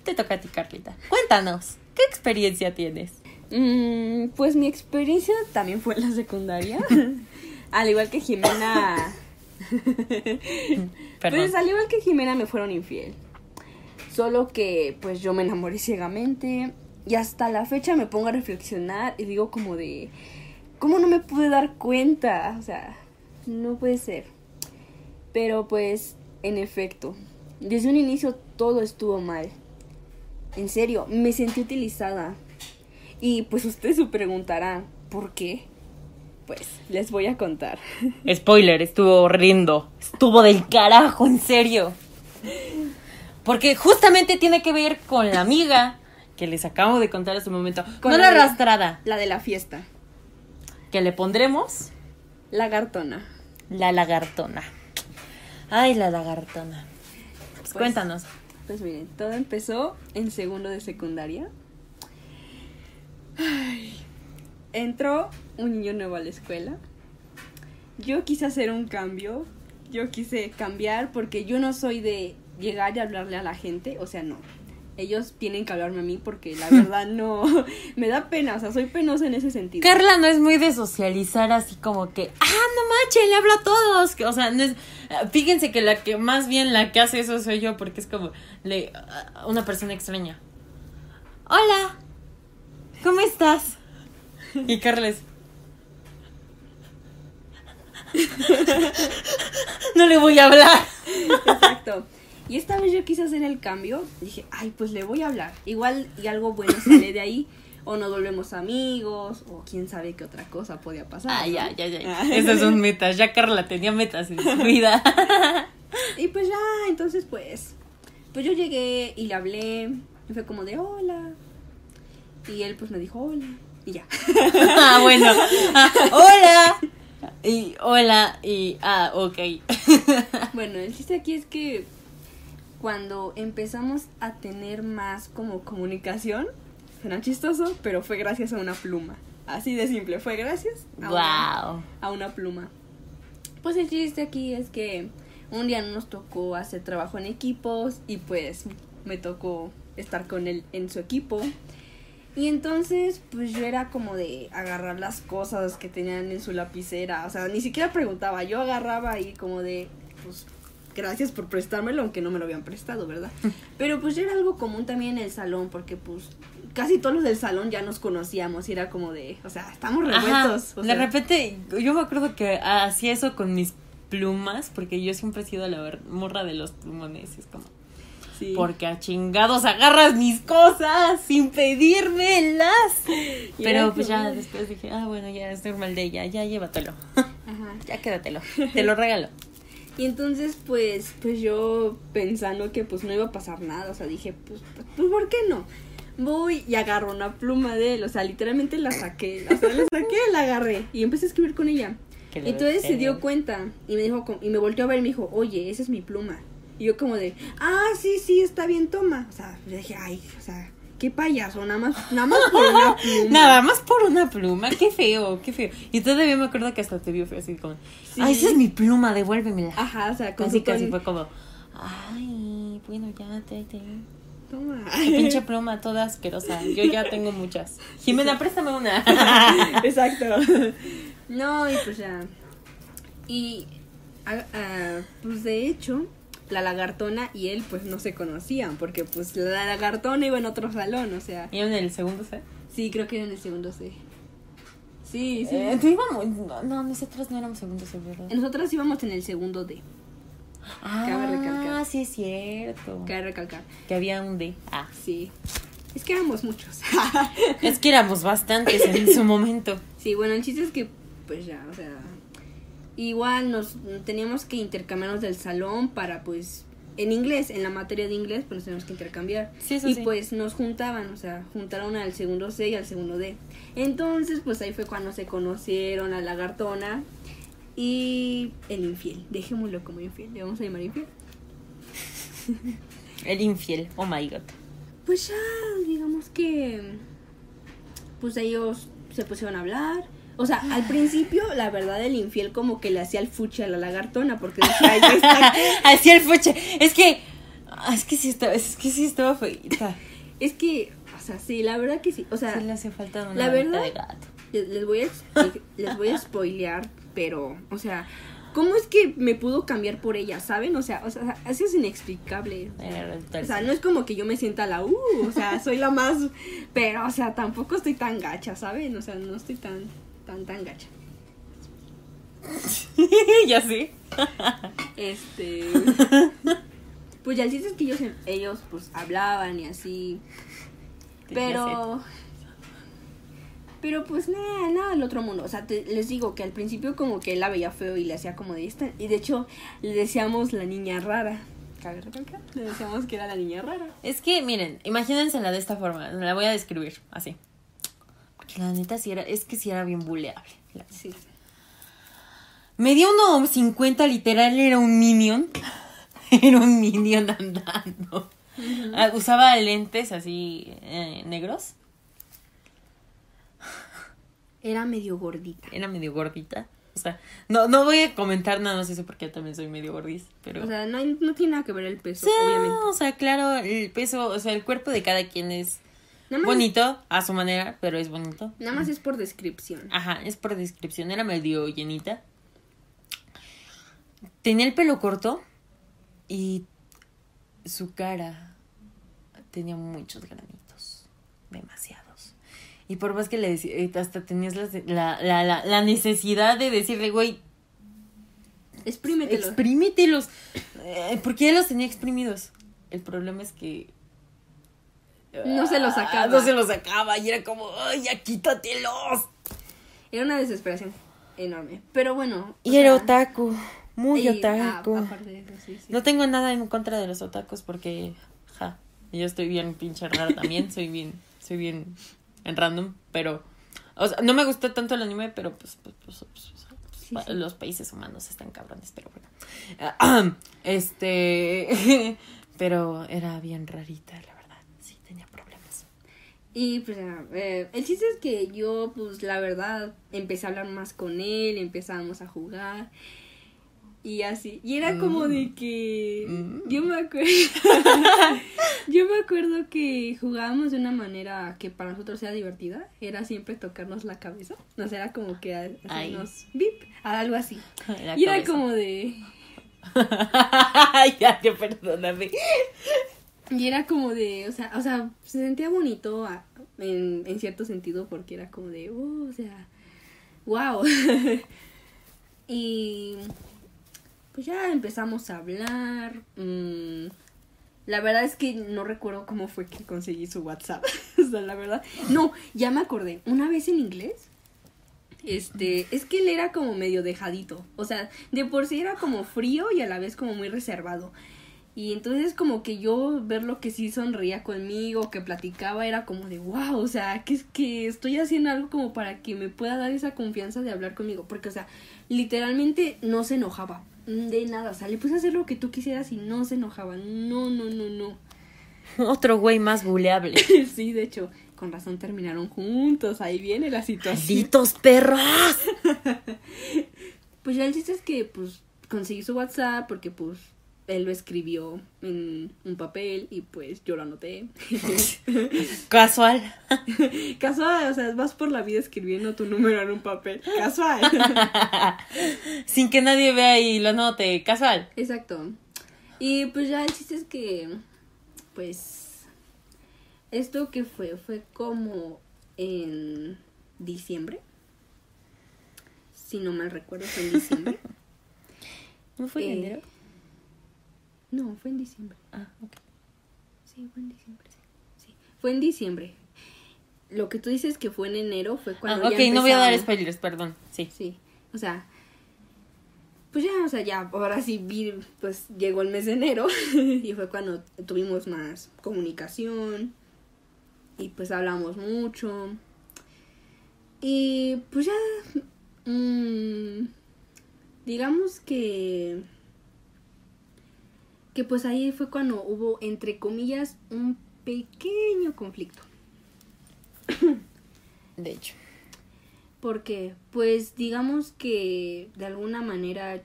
S1: te toca a ti, Carlita. Cuéntanos, ¿qué experiencia tienes?
S2: Mm, pues mi experiencia también fue en la secundaria. [LAUGHS] al igual que Jimena. [LAUGHS] pues al igual que Jimena me fueron infiel. Solo que pues yo me enamoré [LAUGHS] ciegamente y hasta la fecha me pongo a reflexionar y digo como de, ¿cómo no me pude dar cuenta? O sea, no puede ser. Pero pues, en efecto, desde un inicio todo estuvo mal. En serio, me sentí utilizada. Y pues ustedes se preguntarán, ¿por qué? Pues les voy a contar. [LAUGHS]
S1: Spoiler, estuvo horrendo. Estuvo del carajo, en serio. Porque justamente tiene que ver con la amiga que les acabo de contar hace un momento.
S2: Con
S1: no
S2: la
S1: arrastrada.
S2: La de la fiesta.
S1: Que le pondremos
S2: Lagartona.
S1: la lagartona. Ay, la lagartona. Pues
S2: Pues-
S1: cuéntanos.
S2: Pues miren, todo empezó en segundo de secundaria. Ay, entró un niño nuevo a la escuela. Yo quise hacer un cambio. Yo quise cambiar porque yo no soy de llegar y hablarle a la gente. O sea, no. Ellos tienen que hablarme a mí porque la verdad no. [LAUGHS] Me da pena. O sea, soy penosa en ese sentido.
S1: Carla no es muy de socializar así como que, ah, no manches, le hablo a todos. O sea, no es, fíjense que la que más bien la que hace eso soy yo porque es como le, una persona extraña. Hola, ¿cómo estás? Y Carla es... [LAUGHS] No le voy a hablar.
S2: Exacto. Y esta vez yo quise hacer el cambio. Dije, ay, pues le voy a hablar. Igual y algo bueno sale de ahí. O nos volvemos amigos. O quién sabe qué otra cosa podía pasar.
S1: Ah,
S2: ¿no?
S1: ya, ya, ya.
S2: Ah.
S1: Esas son metas. Ya Carla tenía metas en su vida. [LAUGHS]
S2: Y pues ya, entonces pues. Pues yo llegué y le hablé. Y fue como de hola. Y él pues me dijo hola. Y ya. [LAUGHS]
S1: Ah, bueno. Ah, hola. Y hola. Y ah, ok.
S2: Bueno, el chiste aquí es que cuando empezamos a tener más como comunicación, suena chistoso, pero fue gracias a una pluma. Así de simple, fue gracias a, una,
S1: Wow.
S2: a una pluma. Pues el chiste aquí es que un día nos tocó hacer trabajo en equipos y pues me tocó estar con él en su equipo. Y entonces, pues yo era como de agarrar las cosas que tenían en su lapicera. O sea, ni siquiera preguntaba. Yo agarraba ahí como de, pues, gracias por prestármelo, aunque no me lo habían prestado, ¿verdad? Pero pues ya era algo común también en el salón, porque pues casi todos los del salón ya nos conocíamos y era como de, o sea, estamos revueltos. o
S1: De repente, yo me acuerdo que hacía eso con mis plumas, porque yo siempre he sido la morra de los plumones. Es como,
S2: sí.
S1: porque a chingados agarras mis cosas sin pedírmelas. [LAUGHS]
S2: Y
S1: Pero pues ya después dije, ah, bueno, ya es normal de ella, ya llévatelo.
S2: Ajá. [LAUGHS]
S1: ya quédatelo. Te lo regalo.
S2: Y entonces, pues, pues yo pensando que pues no iba a pasar nada, o sea, dije, pues, pues, ¿por qué no? Voy y agarro una pluma de él, o sea, literalmente la saqué, o sea, la saqué, la agarré y empecé a escribir con ella.
S1: Le
S2: Entonces se dio cuenta y me dijo, y me volteó a ver y me dijo, oye, esa es mi pluma. Y yo como de, ah, sí, sí, está bien, toma. O sea, le dije, ay, o sea, qué payaso, nada más, nada más por una [LAUGHS] pluma.
S1: Nada más por una pluma, qué feo, qué feo. Y todavía me acuerdo que hasta te vio feo así como,
S2: Sí.
S1: ay, esa es mi pluma, devuélvemela.
S2: Ajá, o sea, con
S1: Casi casi
S2: ton-
S1: fue como, ay, bueno, ya, te, te.
S2: Toma.
S1: Tu pinche [LAUGHS] pluma toda asquerosa. Yo ya tengo muchas. Jimena, préstame una. [LAUGHS]
S2: Exacto. No, y pues ya. Y ah, ah, pues de hecho, la lagartona y él pues no se conocían, porque pues la lagartona iba en otro salón, o sea,
S1: ¿Y en el segundo C?
S2: sí, creo que era en el segundo C. Sí, sí.
S1: Eh, íbamos, no, no, nosotros no éramos segundo C, ¿verdad?
S2: Nosotras íbamos en el segundo D, cabe recalcar.
S1: Ah, sí es cierto.
S2: cabe recalcar.
S1: Que había un D. Ah.
S2: Sí. Es que éramos muchos. [LAUGHS]
S1: Es que éramos bastantes en su momento.
S2: Sí, bueno, el chiste es que, pues ya, o sea, igual nos teníamos que intercambiarnos del salón para, pues, en inglés, en la materia de inglés, pues nos teníamos que intercambiar.
S1: Sí, eso
S2: y
S1: sí.
S2: pues nos juntaban, o sea, juntaron al segundo C y al segundo D. Entonces, pues ahí fue cuando se conocieron a Lagartona y el infiel. Dejémoslo como infiel, le vamos a llamar infiel. [LAUGHS]
S1: El infiel. Oh my god.
S2: Pues ya, digamos que. Pues ellos se pusieron a hablar. O sea, al principio, la verdad, el infiel como que le hacía el fuchi a la lagartona porque decía, "Ay, ya está".
S1: Hacía [LAUGHS] el fuche. Es que. ah, Es que sí estaba, es que sí estaba feita.
S2: Es que, o sea, sí, la verdad que sí. O sea,
S1: Sí le hace falta una
S2: la verdad-
S1: de gato.
S2: les, voy a les voy a spoilear, pero, o sea, ¿cómo es que me pudo cambiar por ella, saben? O sea, o sea, así es inexplicable. O sea, no es como que yo me sienta la uh, o sea, soy la más, pero, o sea, tampoco estoy tan gacha, ¿saben? O sea, no estoy tan, tan tan gacha. [LAUGHS]
S1: ya sé.
S2: Este. Pues ya el chiste es que ellos, ellos pues hablaban y así. Pero. Pero pues nada, nada del otro mundo. O sea, te- les digo que al principio como que él la veía feo y le hacía como de esta. Y de hecho le decíamos la niña rara. Cabe recalcar, Le decíamos que era la niña rara.
S1: Es que, miren, imagínensela de esta forma. La voy a describir así. La neta sí era, es que sí era bien buleable.
S2: Sí.
S1: Medía 1.50 literal, era un minion. [LAUGHS] Era un minion andando. Ah, Usaba lentes así eh, negros.
S2: Era medio gordita.
S1: Era medio gordita. O sea, no, no voy a comentar nada más eso porque yo también soy medio gordis. Pero.
S2: O sea, no, hay- no tiene nada que ver el peso,
S1: Sí,
S2: obviamente.
S1: o sea, claro, el peso, o sea, el cuerpo de cada quien es
S2: Nada más,
S1: bonito a su manera, pero es bonito.
S2: Nada más es por descripción.
S1: Ajá, es por descripción, era medio llenita. Tenía el pelo corto y su cara tenía muchos granitos, demasiados. Y por más que le decía, eh, hasta tenías la, la, la, la- necesidad de decirle, güey,
S2: Exprímetelo.
S1: exprímetelos. Eh, porque él los tenía exprimidos. El problema es que
S2: No se los
S1: Ah,
S2: sacaba.
S1: No se los sacaba y era como, ay, ya quítatelos.
S2: Era una desesperación enorme. Pero bueno.
S1: Y era
S2: sea,
S1: otaku, muy
S2: y-
S1: otaku.
S2: ah, aparte de eso, sí, sí.
S1: No tengo nada en contra de los otakus porque, ja, yo estoy bien pinche rara también, soy bien, soy bien en random, pero, o sea, no me gustó tanto el anime, pero pues, pues, pues, pues, pues,
S2: Sí,
S1: pa-
S2: sí.
S1: los países humanos están cabrones, pero bueno. Ah, [CLEARS THROAT] Este, [LAUGHS] pero era bien rarita, la verdad, sí, tenía problemas.
S2: Y pues eh, el chiste es que yo, pues la verdad, empecé a hablar más con él, empezábamos a jugar y así. Y era como de que
S1: Mm.
S2: yo me acuerdo, [LAUGHS] yo me acuerdo que jugábamos de una manera que para nosotros era divertida, era siempre tocarnos la cabeza, o sea, era como que hacernos bip, algo así.
S1: La
S2: y era como de, [LAUGHS]
S1: ya, ya, perdóname.
S2: Y era como de, o sea, o sea, se sentía bonito en, en cierto sentido porque era como de, oh, o sea, wow. [LAUGHS] y pues ya empezamos a hablar. mm, la verdad es que no recuerdo cómo fue que conseguí su WhatsApp. [LAUGHS] o sea, la verdad. No, ya me acordé. Una vez en inglés. Este, es que él era como medio dejadito. O sea, de por sí era como frío y a la vez como muy reservado. Y entonces como que yo ver lo que sí sonría conmigo, que platicaba, era como de wow, o sea, que es que estoy haciendo algo como para que me pueda dar esa confianza de hablar conmigo. Porque, o sea, literalmente no se enojaba. De nada, o sea, le puse a hacer lo que tú quisieras y no se enojaba. No, no, no, no. [LAUGHS]
S1: Otro güey más buleable. [LAUGHS]
S2: sí, de hecho, con razón terminaron juntos. Ahí viene la situación.
S1: ¡Malditos perros! [LAUGHS]
S2: Pues ya el chiste es que, pues, conseguí su WhatsApp porque, pues, él lo escribió en un papel y, pues, yo lo anoté. [LAUGHS]
S1: Casual. [LAUGHS]
S2: Casual, o sea, vas por la vida escribiendo tu número en un papel. Casual. [LAUGHS]
S1: Sin que nadie vea y lo note. Casual.
S2: Exacto. Y pues ya el chiste es que, pues, esto que fue, fue como en diciembre. Si no mal recuerdo, fue en diciembre.
S1: ¿No fue en
S2: Eh,
S1: enero?
S2: No, fue en diciembre.
S1: Ah, ok.
S2: Sí, fue en diciembre. Sí. Sí, fue en diciembre. Lo que tú dices que fue en enero fue cuando
S1: Ah,
S2: ya
S1: ok, no voy a dar spoilers, perdón. Sí.
S2: Sí, o sea, pues ya, o sea, ya, ahora sí vi, pues llegó el mes de enero [LAUGHS] y fue cuando tuvimos más comunicación y pues hablamos mucho y pues ya, mm, digamos que, que pues ahí fue cuando hubo, entre comillas, un pequeño conflicto.
S1: De hecho.
S2: Porque, pues, digamos que de alguna manera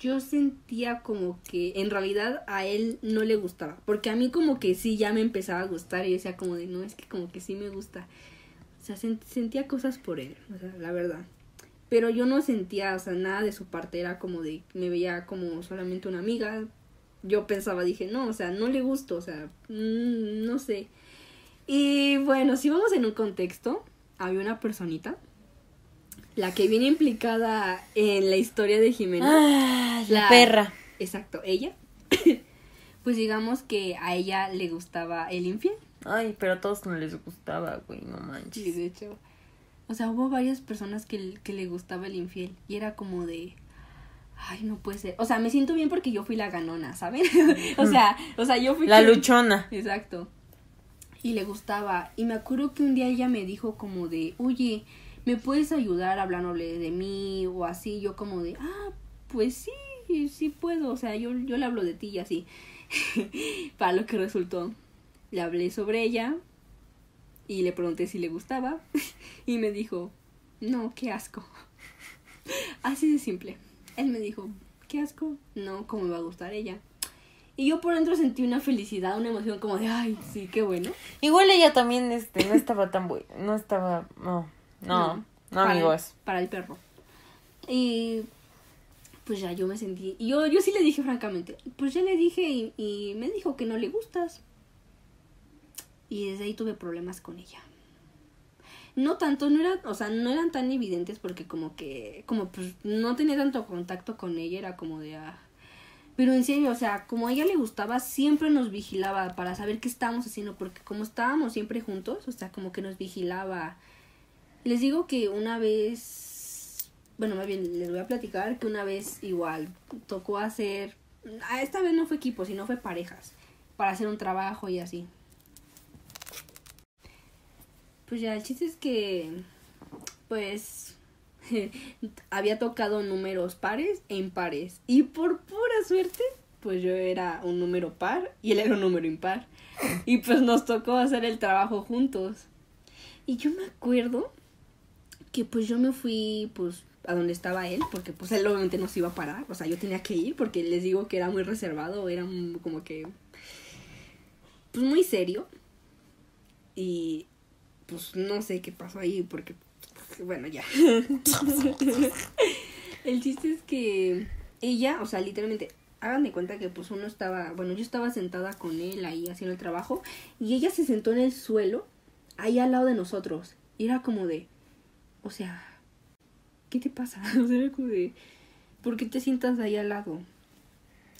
S2: yo sentía como que en realidad a él no le gustaba. Porque a mí como que sí ya me empezaba a gustar y decía como de, no, es que como que sí me gusta. O sea, sen- sentía cosas por él, o sea, la verdad. Pero yo no sentía, o sea, nada de su parte, era como de, me veía como solamente una amiga. Yo pensaba, dije, no, o sea, no le gusto, o sea, mm, no sé. Y bueno, si vamos en un contexto, había una personita la que viene implicada en la historia de Jimena.
S1: Ah, la, perra.
S2: Exacto, ella. [COUGHS] pues digamos que a ella le gustaba el infiel.
S1: Ay, pero a todos no les gustaba, güey, no manches.
S2: Sí, de hecho. O sea, hubo varias personas que, que le gustaba el infiel. Y era como de. Ay, no puede ser. O sea, me siento bien porque yo fui la ganona, ¿saben? [LAUGHS] o sea, o sea, yo fui.
S1: La luchona.
S2: Exacto. Y le gustaba. Y me acuerdo que un día ella me dijo como de, oye, ¿me puedes ayudar hablándole de mí o así? Yo como de, ah, pues sí, sí puedo. O sea, yo, yo le hablo de ti y así. [LAUGHS] Para lo que resultó. Le hablé sobre ella y le pregunté si le gustaba. [LAUGHS] y me dijo, no, qué asco. así de simple. Él me dijo, qué asco, no, ¿cómo me va a gustar ella? Y yo por dentro sentí una felicidad, una emoción como de, ay, sí, qué bueno.
S1: Igual ella también este, no estaba tan buena, no estaba, no, no, no,
S2: para,
S1: amigos.
S2: Para el perro. Y pues ya yo me sentí, y yo, yo sí le dije francamente, pues ya le dije y, y me dijo que no le gustas. Y desde ahí tuve problemas con ella no tanto, no era, o sea, no eran tan evidentes porque como que, como pues no tenía tanto contacto con ella, era como de, ah. Pero en serio, o sea, como a ella le gustaba, siempre nos vigilaba para saber qué estábamos haciendo, porque como estábamos siempre juntos, o sea, como que nos vigilaba. Les digo que una vez, bueno, más bien les voy a platicar que una vez igual tocó hacer, ah, esta vez no fue equipo, sino fue parejas, para hacer un trabajo y así. Pues ya, el chiste es que, pues, [LAUGHS] había tocado números pares e impares. Y por pura suerte, pues yo era un número par y él era un número impar. Y pues nos tocó hacer el trabajo juntos. Y yo me acuerdo que pues yo me fui pues a donde estaba él, porque pues él obviamente no se iba a parar, o sea, yo tenía que ir porque les digo que era muy reservado, era como que pues muy serio. Y pues no sé qué pasó ahí porque, bueno, ya. [LAUGHS] El chiste es que ella, o sea, literalmente, hagan de cuenta que pues uno estaba, bueno, yo estaba sentada con él ahí haciendo el trabajo y ella se sentó en el suelo, ahí al lado de nosotros. Y era como de, o sea, ¿qué te pasa? [LAUGHS] O sea, era como de, ¿por qué te sientas ahí al lado?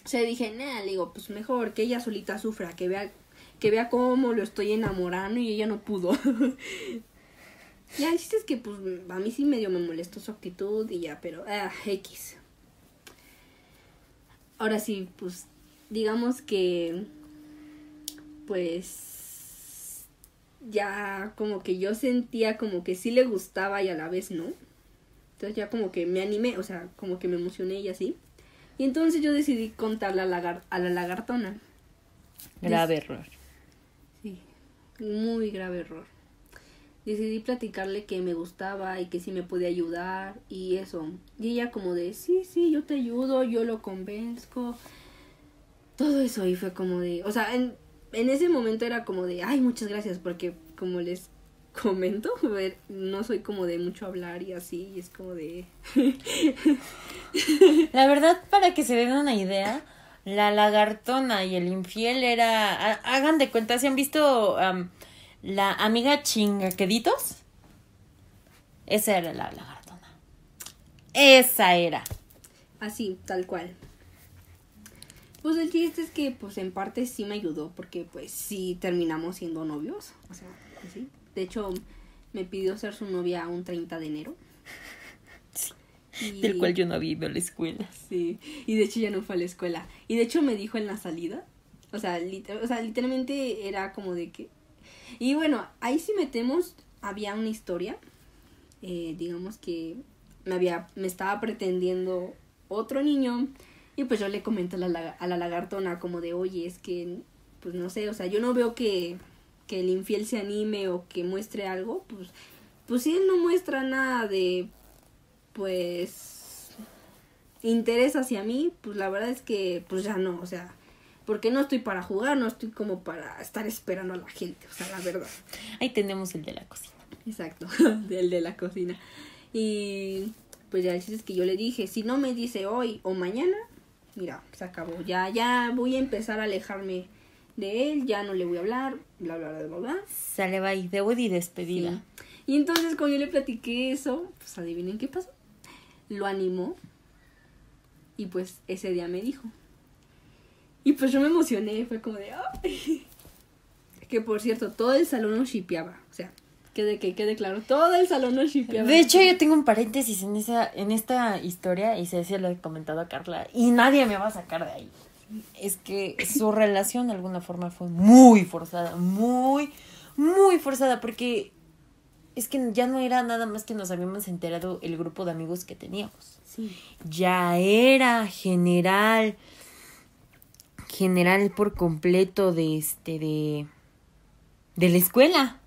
S2: O sea, dije, nada, le digo, pues mejor que ella solita sufra, que vea que vea cómo lo estoy enamorando y ella no pudo. [LAUGHS] ya, el chiste es que pues a mí sí medio me molestó su actitud y ya, pero ah, X. Ahora sí, pues digamos que pues ya como que yo sentía como que sí le gustaba y a la vez no. Entonces ya como que me animé, o sea, como que me emocioné y así. Y entonces yo decidí contarle a la, a la lagartona.
S1: Grave error
S2: muy grave error. Decidí platicarle que me gustaba y que sí me podía ayudar y eso. Y ella como de, sí, sí, yo te ayudo, yo lo convenzco. Todo eso y fue como de, o sea, en, en ese momento era como de, ay, muchas gracias, porque como les [LAUGHS] comento, no soy como de mucho hablar y así, y es como de... [LAUGHS]
S1: La verdad, para que se den una idea, la lagartona y el infiel era. Hagan de cuenta, si han visto la amiga chingaqueditos? Esa era la lagartona. Esa era.
S2: Así, tal cual. Pues el chiste es que, pues en parte sí me ayudó, porque pues sí terminamos siendo novios. O sea, así. De hecho, me pidió ser su novia un 30 de enero.
S1: Del cual yo no había ido a la escuela.
S2: Sí, y de hecho ya no fue a la escuela. Y de hecho me dijo en la salida, o sea, o sea literalmente era como de que... Y bueno, ahí si metemos, había una historia, eh, digamos que me, había, me estaba pretendiendo otro niño y pues yo le comenté a la, a la lagartona como de, oye, es que, pues no sé, o sea, yo no veo que, que el infiel se anime o que muestre algo, pues, pues si él no muestra nada de pues interés hacia mí, pues la verdad es que pues ya no, o sea, porque no estoy para jugar, no estoy como para estar esperando a la gente, o sea, la verdad.
S1: Ahí tenemos el de la cocina.
S2: Exacto, [LAUGHS] el de la cocina. Y pues ya dices que yo le dije, si no me dice hoy o mañana, mira, se acabó, ya, ya voy a empezar a alejarme de él, ya no le voy a hablar, bla, bla, bla, bla, bla.
S1: Sale, bye, debo de despedida.
S2: Y entonces cuando yo le platiqué eso, pues adivinen qué pasó. Lo animó y pues ese día me dijo. Y pues yo me emocioné, fue como de... [LAUGHS] Que por cierto, todo el salón nos shipeaba. O sea, quede, que quede claro, todo el salón nos shipeaba.
S1: De hecho, yo tengo un paréntesis en esa, en esta historia, y se lo he comentado a Carla, y nadie me va a sacar de ahí. Es que su [LAUGHS] relación de alguna forma fue muy forzada, muy, muy forzada, porque es que ya no era nada más que nos habíamos enterado el grupo de amigos que teníamos.
S2: Sí.
S1: Ya era general, general por completo de este, de, de la escuela.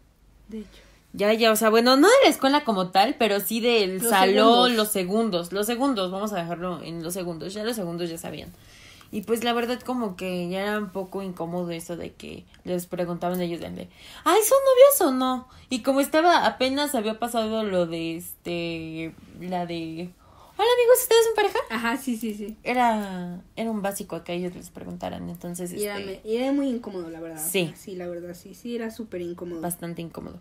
S2: De hecho.
S1: Ya, ya, o sea, bueno, no de la escuela como tal, pero sí del
S2: Los
S1: salón,
S2: segundos.
S1: los segundos, los segundos, vamos a dejarlo en los segundos, ya los segundos ya sabían. Y pues la verdad como que ya era un poco incómodo eso de que les preguntaban ellos de, ay, ¿son novios o no? Y como estaba, apenas había pasado lo de este, la de, hola amigos, ¿ustedes son pareja?
S2: Ajá, sí, sí, sí.
S1: Era, era un básico a que ellos les preguntaran, entonces,
S2: Y era,
S1: este,
S2: era muy incómodo, la verdad.
S1: Sí.
S2: Sí, la verdad, sí. Sí, era súper incómodo.
S1: bastante incómodo.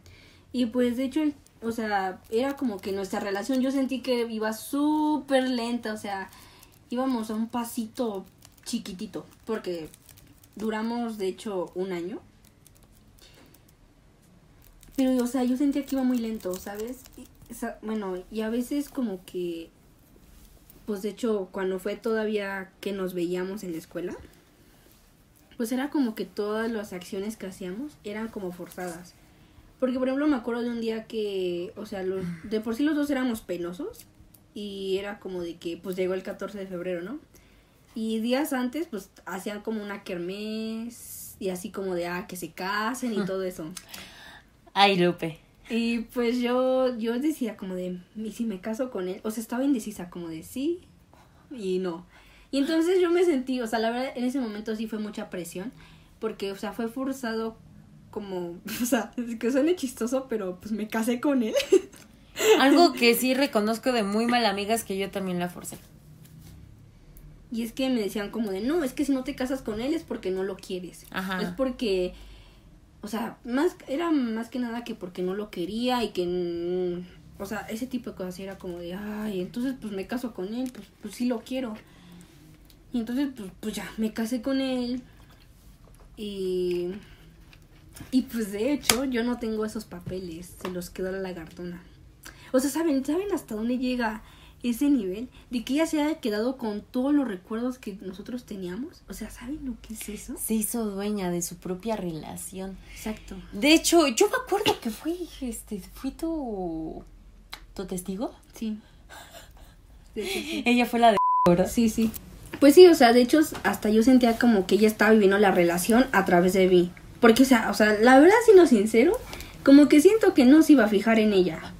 S2: Y pues de hecho, o sea, era como que nuestra relación, yo sentí que iba súper lenta, o sea, íbamos a un pasito chiquitito, porque duramos de hecho un año. Pero, o sea, yo sentía que iba muy lento, ¿sabes? Bueno, y a veces como que, pues de hecho, cuando fue todavía que nos veíamos en la escuela, pues era como que todas las acciones que hacíamos eran como forzadas. Porque, por ejemplo, me acuerdo de un día que, o sea, los, de por sí los dos éramos penosos. Y era como de que, pues llegó el 14 de febrero, ¿no? Y días antes, pues hacían como una kermés. Y así como de, ah, que se casen y todo eso.
S1: Ay, Lupe.
S2: Y pues yo, yo decía como de, ¿y si me caso con él? O sea, estaba indecisa como de sí y no. Y entonces yo me sentí, o sea, la verdad en ese momento sí fue mucha presión, porque, o sea, fue forzado como, [LAUGHS] o sea, es que suene chistoso, pero pues me casé con él.
S1: Algo [LAUGHS] que sí reconozco de muy mal amigas que yo también la forcé.
S2: Y es que me decían como de, no, es que si no te casas con él es porque no lo quieres.
S1: Ajá.
S2: Es porque, o sea, más era más que nada que porque no lo quería y que, mm, o sea, ese tipo de cosas era como de, ay, entonces pues me caso con él, pues, pues sí lo quiero. Y entonces pues, pues ya, me casé con él y... Y pues de hecho yo no tengo esos papeles, se los quedó la lagartona. O sea, ¿saben, ¿saben hasta dónde llega ese nivel? De que ella se haya quedado con todos los recuerdos que nosotros teníamos. O sea, ¿saben lo que es eso?
S1: Se hizo dueña de su propia relación.
S2: Exacto.
S1: De hecho, yo me acuerdo que fui, este, fui tu, tu testigo.
S2: Sí. Sí.
S1: Ella fue la de ¿verdad?
S2: Sí, sí. Pues sí, o sea, de hecho, hasta yo sentía como que ella estaba viviendo la relación a través de mí. Porque, o sea, o sea, la verdad, siendo sincero, como que siento que no se iba a fijar en ella.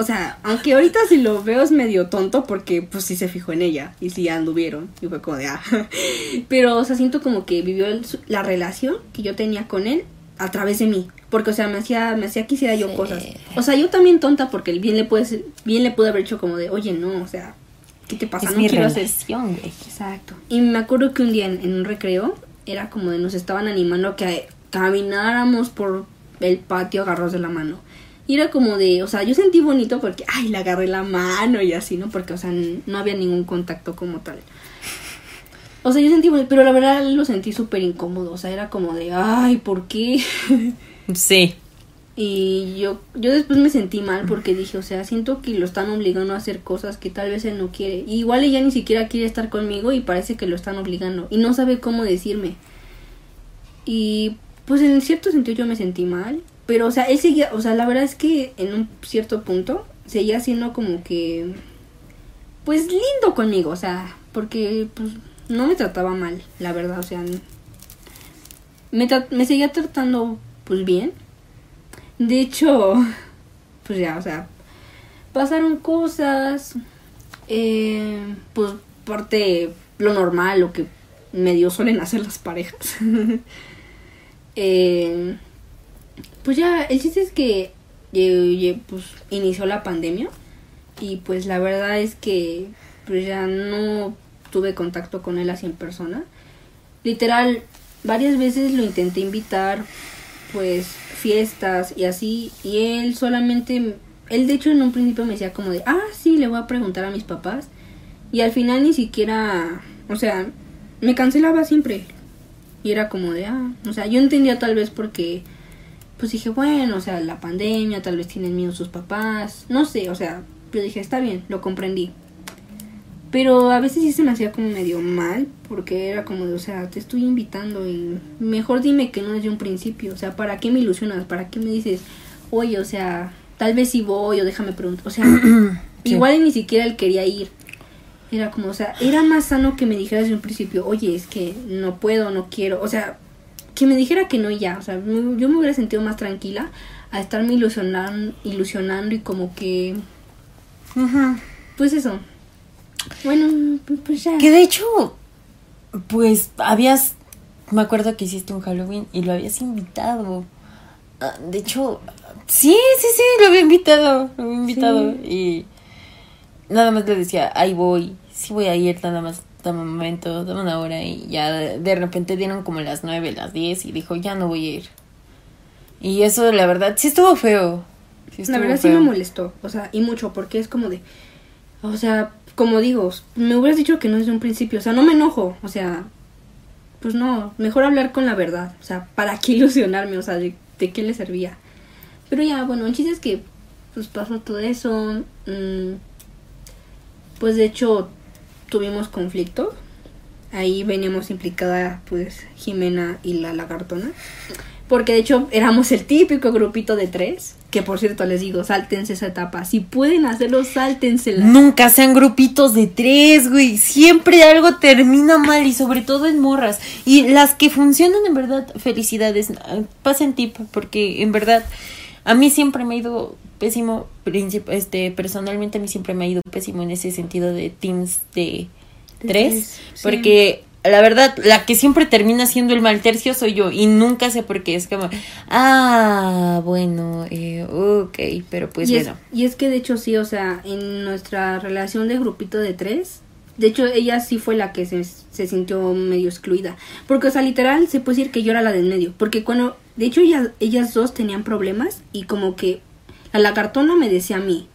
S2: O sea, aunque ahorita si lo veo es medio tonto porque pues sí se fijó en ella y sí anduvieron y fue como de ah. [LAUGHS] Pero, o sea, siento como que vivió el- la relación que yo tenía con él a través de mí. Porque, o sea, me hacía, me hacía que hiciera yo
S1: Sí.
S2: cosas. O sea, yo también tonta porque bien le puede bien le pude haber hecho como de, oye, no, o sea, ¿qué te pasa?
S1: Es
S2: no
S1: mi
S2: quiero hacer
S1: relación, güey.
S2: Exacto. Y me acuerdo que un día en, en un recreo era como de nos estaban animando a que camináramos por el patio agarrados de la mano. Y era como de, o sea, yo sentí bonito porque, ay, le agarré la mano y así, ¿no? Porque, o sea, no había ningún contacto como tal. O sea, yo sentí bonito, pero la verdad lo sentí súper incómodo. O sea, era como de, ay, ¿por qué?
S1: Sí.
S2: Y yo, yo después me sentí mal porque dije, o sea, siento que lo están obligando a hacer cosas que tal vez él no quiere. Y igual ella ni siquiera quiere estar conmigo y parece que lo están obligando. Y no sabe cómo decirme. Y pues en cierto sentido yo me sentí mal. Pero, o sea, él seguía, o sea, la verdad es que en un cierto punto seguía siendo como que, pues lindo conmigo, o sea, porque pues no me trataba mal, la verdad, o sea, me, me seguía tratando pues bien. De hecho, [LAUGHS] pues ya, o sea, pasaron cosas, eh, pues parte lo normal, lo que medio suelen hacer las parejas. [LAUGHS] Eh, pues ya, el chiste es que eh, pues inició la pandemia y pues la verdad es que pues ya no tuve contacto con él así en persona. Literal, varias veces lo intenté invitar pues fiestas y así y él solamente él de hecho en un principio me decía como de ah sí le voy a preguntar a mis papás y al final ni siquiera o sea me cancelaba siempre y era como de ah o sea yo entendía tal vez porque pues dije bueno o sea la pandemia tal vez tienen miedo sus papás no sé o sea yo dije está bien lo comprendí pero a veces sí se me hacía como medio mal, porque era como de, o sea, te estoy invitando y mejor dime que no desde un principio, o sea, ¿para qué me ilusionas? ¿Para qué me dices, oye, o sea, tal vez si voy o déjame preguntar? O sea, [CLEARS THROAT] igual ni siquiera él quería ir. Era como, o sea, era más sano que me dijera desde un principio, oye, es que no puedo, no quiero, o sea, que me dijera que no y ya, o sea, yo me hubiera sentido más tranquila a estarme ilusionando, ilusionando y como que... Pues eso, bueno, pues ya.
S1: Que de hecho, pues habías, me acuerdo que hiciste un Halloween y lo habías invitado. Ah, de hecho, sí, sí, sí, lo había invitado, lo había invitado y nada más le decía, ahí voy, sí voy a ir, nada más, dame un momento, dame una hora y ya de repente dieron como las nueve, las diez y dijo, ya no voy a ir. Y eso, la verdad, sí estuvo feo.
S2: la verdad sí me molestó, o sea, y mucho, porque es como de, o sea, como digo, me hubieras dicho que no desde un principio, o sea, no me enojo, o sea, pues no, mejor hablar con la verdad, o sea, ¿para qué [LAUGHS] ilusionarme? O sea, ¿de, qué le servía? Pero ya, bueno, el chiste es que, pues pasó todo eso, mm, pues de hecho tuvimos conflicto, ahí veníamos implicada, pues, Jimena y la lagartona. Porque de hecho éramos el típico grupito de tres. Que por cierto les digo, sáltense esa etapa. Si pueden hacerlo, sáltensela.
S1: Nunca sean grupitos de tres, güey. Siempre algo termina mal y sobre todo en morras. Y las que funcionan en verdad, felicidades. Pasen tip porque en verdad a mí siempre me ha ido pésimo. Este, personalmente a mí siempre me ha ido pésimo en ese sentido de teams de, tres. Porque la verdad, la que siempre termina siendo el mal tercio soy yo y nunca sé por qué. Es como, ah, bueno, eh, ok, pero pues
S2: y
S1: bueno.
S2: Es, y es que de hecho sí, o sea, en nuestra relación de grupito de tres, de hecho ella sí fue la que se, se sintió medio excluida. Porque, o sea, literal se puede decir que yo era la del medio. Porque cuando, de hecho ellas, ellas dos tenían problemas y como que la lagartona me decía a mí,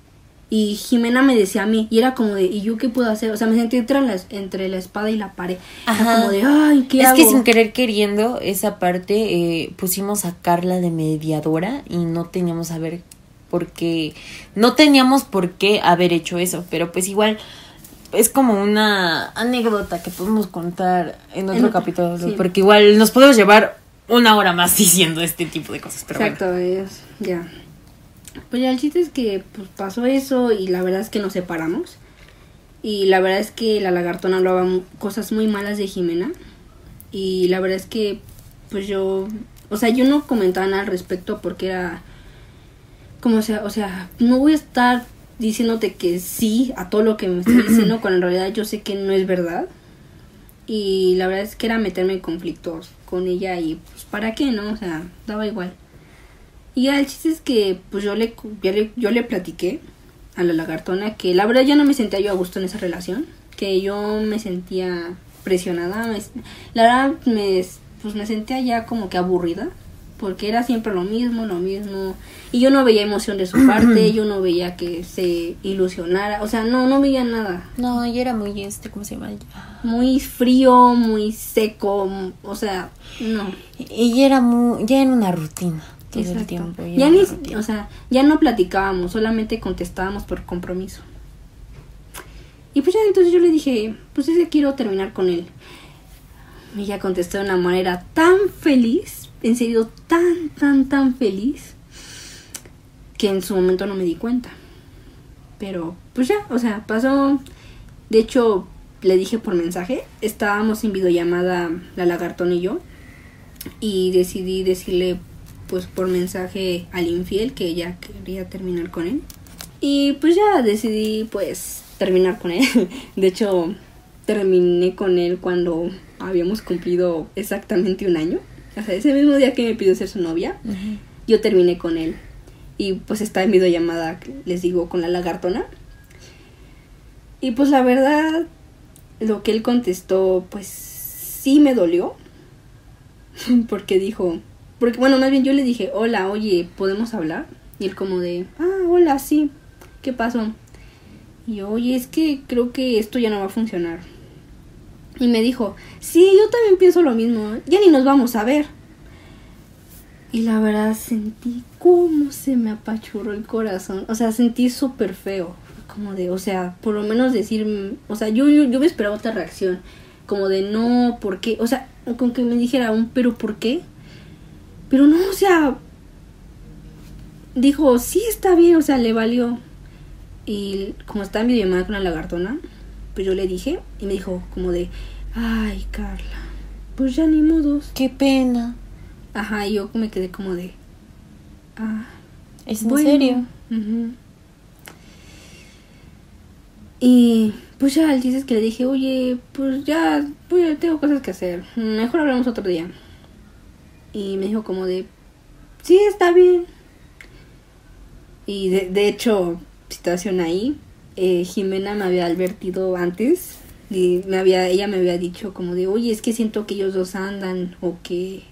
S2: y Jimena me decía a mí, y era como de, ¿y yo qué puedo hacer? O sea, me sentí entre, las, entre la espada y la pared. Era como de, ay, ¿qué
S1: es
S2: hago?
S1: que sin querer queriendo, esa parte eh, pusimos a Carla de mediadora y no teníamos a ver por qué, no teníamos por qué haber hecho eso, pero pues igual es como una anécdota que podemos contar en otro capítulo, porque igual nos podemos llevar una hora más [LAUGHS] diciendo este tipo de cosas. Pero
S2: Exacto, es, ya. Pues ya el chiste es que pues, pasó eso y la verdad es que nos separamos. Y la verdad es que la lagartona hablaba cosas muy malas de Jimena. Y la verdad es que pues yo, o sea, yo no comentaba nada al respecto porque era como sea, o sea, no voy a estar diciéndote que sí a todo lo que me estás diciendo cuando en realidad yo sé que no es verdad. Y la verdad es que era meterme en conflictos con ella y pues para qué, ¿no? O sea, daba igual. Y el chiste es que pues yo le, yo le, platiqué a la lagartona que la verdad ya no me sentía yo a gusto en esa relación, que yo me sentía presionada, la verdad me, pues me sentía ya como que aburrida, porque era siempre lo mismo, lo mismo, y yo no veía emoción de su [CLEARS THROAT] parte, yo no veía que se ilusionara, o sea, no, no veía nada.
S1: No, yo era muy, este, ¿cómo se llama?
S2: Muy frío, muy seco, o sea, no.
S1: Y era muy, ya en una rutina tiempo.
S2: Ya, ni, o sea, ya no platicábamos, solamente contestábamos por compromiso. Y pues ya entonces yo le dije, pues ese quiero terminar con él. Y ella contestó de una manera tan feliz, en serio, tan, tan, tan feliz, que en su momento no me di cuenta. Pero, pues ya, o sea, pasó. De hecho, le dije por mensaje, estábamos en videollamada la lagartón y yo, y decidí decirle pues por mensaje al infiel que ella quería terminar con él. Y pues ya decidí pues terminar con él. [LAUGHS] De hecho, terminé con él cuando habíamos cumplido exactamente un año. O sea, ese mismo día que me pidió ser su novia, yo terminé con él. Y pues está en videollamada, les digo, con la lagartona. Y pues la verdad, lo que él contestó, pues sí me dolió. [LAUGHS] Porque dijo, porque bueno, más bien yo le dije, hola, oye, ¿podemos hablar? Y él como de, ah, hola, sí, ¿qué pasó? Y yo, oye, es que creo que esto ya no va a funcionar. Y me dijo, sí, yo también pienso lo mismo, ya ni nos vamos a ver. Y la verdad sentí cómo se me apachurró el corazón. O sea, sentí súper feo. Como de, o sea, por lo menos decir, o sea, yo, yo, yo me esperaba otra reacción. Como de, no, ¿por qué? O sea, con que me dijera un, pero ¿por qué? Pero no, o sea, dijo, sí, está bien, o sea, le valió. Y como estaba en videollamada con la lagartona, pues yo le dije, y me dijo como de, ay, Carla, pues ya ni modos.
S1: Qué pena.
S2: Ajá, y yo me quedé como de, ah,
S1: ¿Es en
S2: bueno.
S1: serio?
S2: Ujú. Y pues ya, dices que le dije, oye, pues ya, pues, tengo cosas que hacer, mejor hablamos otro día. Y me dijo como de, sí, está bien. Y de, de hecho, situación ahí, eh, Jimena me había advertido antes y me había, ella me había dicho como de, oye, es que siento que ellos dos andan o que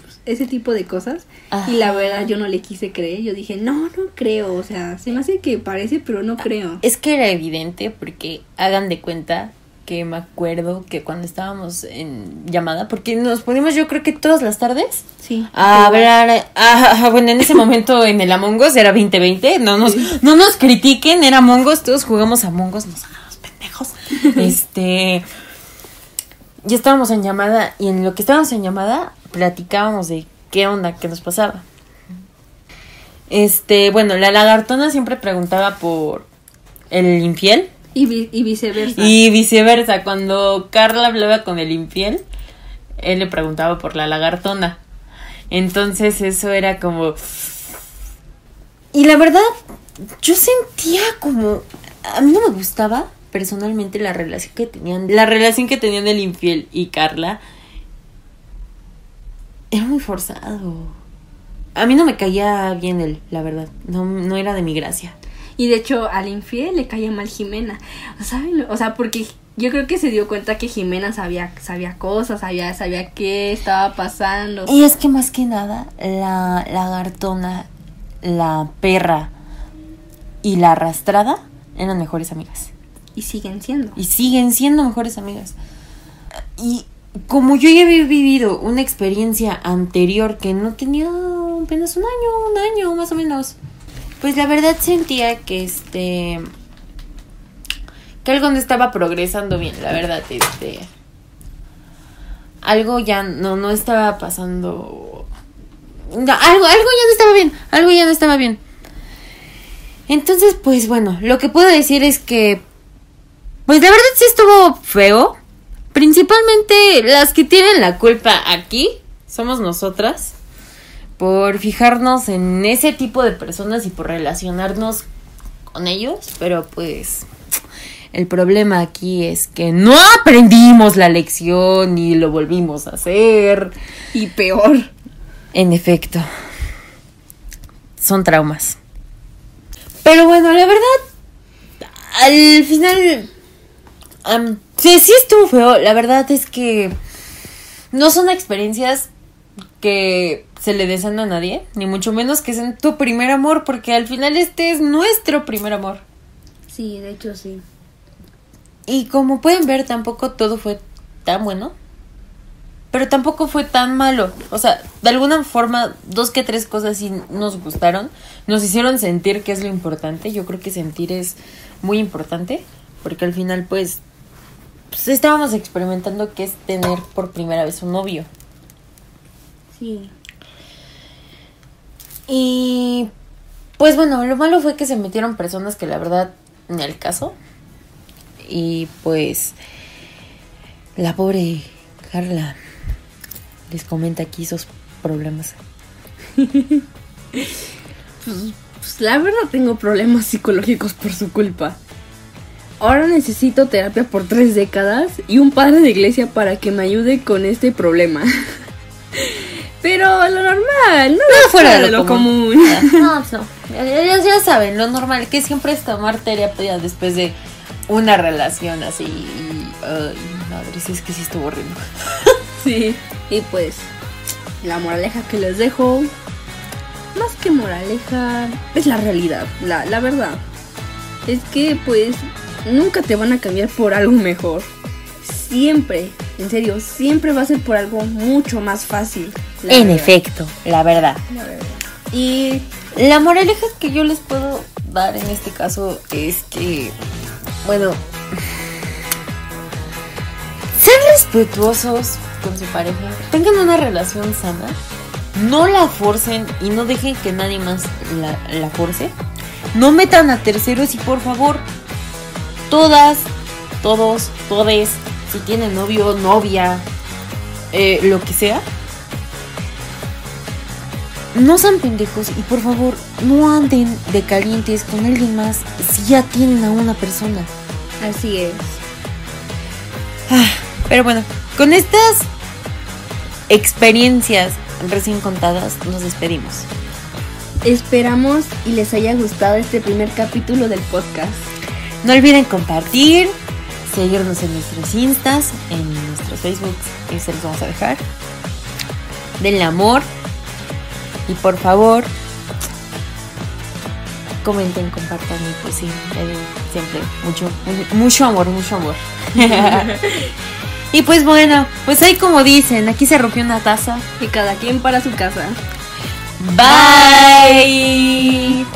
S2: pues, ese tipo de cosas. Y la verdad yo no le quise creer, yo dije, no, no creo, o sea, se me hace que parece, pero no creo.
S1: Es que era evidente porque hagan de cuenta que me acuerdo que cuando estábamos en llamada, porque nos ponemos yo creo que todas las tardes
S2: Sí.
S1: a hablar, ah, bueno, en ese momento en el Among Us era 2020, no nos, no nos critiquen, era Among Us, todos jugamos a Among Us, nos hagamos pendejos. [LAUGHS] este, ya estábamos en llamada y en lo que estábamos en llamada platicábamos de qué onda, qué nos pasaba. Este, bueno, la lagartona siempre preguntaba por el infiel
S2: Y, vi- y viceversa.
S1: y viceversa, cuando Carla hablaba con el infiel, él le preguntaba por la lagartona. Entonces eso era como... Y la verdad, yo sentía como... A mí no me gustaba personalmente la relación que tenían, la relación que tenían el infiel y Carla. Era muy forzado. A mí no me caía bien él, la verdad. No, no era de mi gracia.
S2: Y de hecho, al infiel le caía mal Jimena. ¿Saben? O sea, porque yo creo que se dio cuenta que Jimena sabía, sabía cosas, sabía, sabía qué estaba pasando.
S1: Y es que más que nada, la lagartona, la perra y la arrastrada eran mejores amigas.
S2: Y siguen siendo.
S1: Y siguen siendo mejores amigas. Y como yo ya había vivido una experiencia anterior que no tenía apenas un año, un año más o menos, pues la verdad sentía que este que algo no estaba progresando bien, la verdad, este algo ya no no estaba pasando algo algo ya no estaba bien, algo ya no estaba bien. Entonces, pues bueno, lo que puedo decir es que pues la verdad sí estuvo feo. Principalmente las que tienen la culpa aquí somos nosotras por fijarnos en ese tipo de personas y por relacionarnos con ellos, pero pues el problema aquí es que no aprendimos la lección y lo volvimos a hacer.
S2: Y peor.
S1: En efecto, son traumas. Pero bueno, la verdad, al final, sí, sí estuvo feo. La verdad es que no son experiencias que se le desean a nadie, ni mucho menos que sean tu primer amor, porque al final este es nuestro primer amor.
S2: Sí, de hecho sí.
S1: Y como pueden ver, tampoco todo fue tan bueno. Pero tampoco fue tan malo. O sea, de alguna forma, dos que tres cosas sí nos gustaron. Nos hicieron sentir que es lo importante. Yo creo que sentir es muy importante. Porque al final, pues, pues estábamos experimentando qué es tener por primera vez un novio. Y pues bueno, lo malo fue que se metieron personas que la verdad ni al caso. Y pues la pobre Carla les comenta aquí sus problemas. [LAUGHS]
S2: Pues la verdad tengo problemas psicológicos por su culpa. Ahora necesito terapia por tres décadas y un padre de iglesia para que me ayude con este problema. [LAUGHS] Pero lo normal, no, fuera de lo común. [LAUGHS]
S1: No, pues no. Ya, ya- ya saben, lo normal que siempre es tomar terapia después de una relación así. y, Ay, madre, sí, es que sí estuvo horrible. [LAUGHS]
S2: Sí, y pues la moraleja que les dejo, más que moraleja, es la realidad, la, la verdad. Es que pues nunca te van a cambiar por algo mejor. Siempre, en serio, siempre va a ser por algo mucho más fácil.
S1: En
S2: verdad,
S1: efecto, la verdad.
S2: la verdad. Y
S1: La moraleja que yo les puedo dar en este caso es que, bueno, [SIGHS] sean respetuosos con su pareja, tengan una relación sana, no la forcen y no dejen que nadie más la, la force, no metan a terceros y por favor, todas, todos, todes, si tienen novio, novia, eh, lo que sea, no sean pendejos y por favor no anden de calientes con alguien más si ya tienen a una persona.
S2: así es.
S1: Ah, pero bueno, con estas experiencias recién contadas nos despedimos.
S2: Esperamos y les haya gustado este primer capítulo del podcast.
S1: No olviden compartir, seguirnos en nuestros instas, en nuestros Facebook, y se los vamos a dejar. Denle amor y por favor comenten, compartan y pues sí, eh, siempre mucho, mu- mucho amor, mucho amor. [LAUGHS] y pues bueno, pues ahí como dicen, aquí se rompió una taza.
S2: Y cada quien para su casa.
S1: Bye.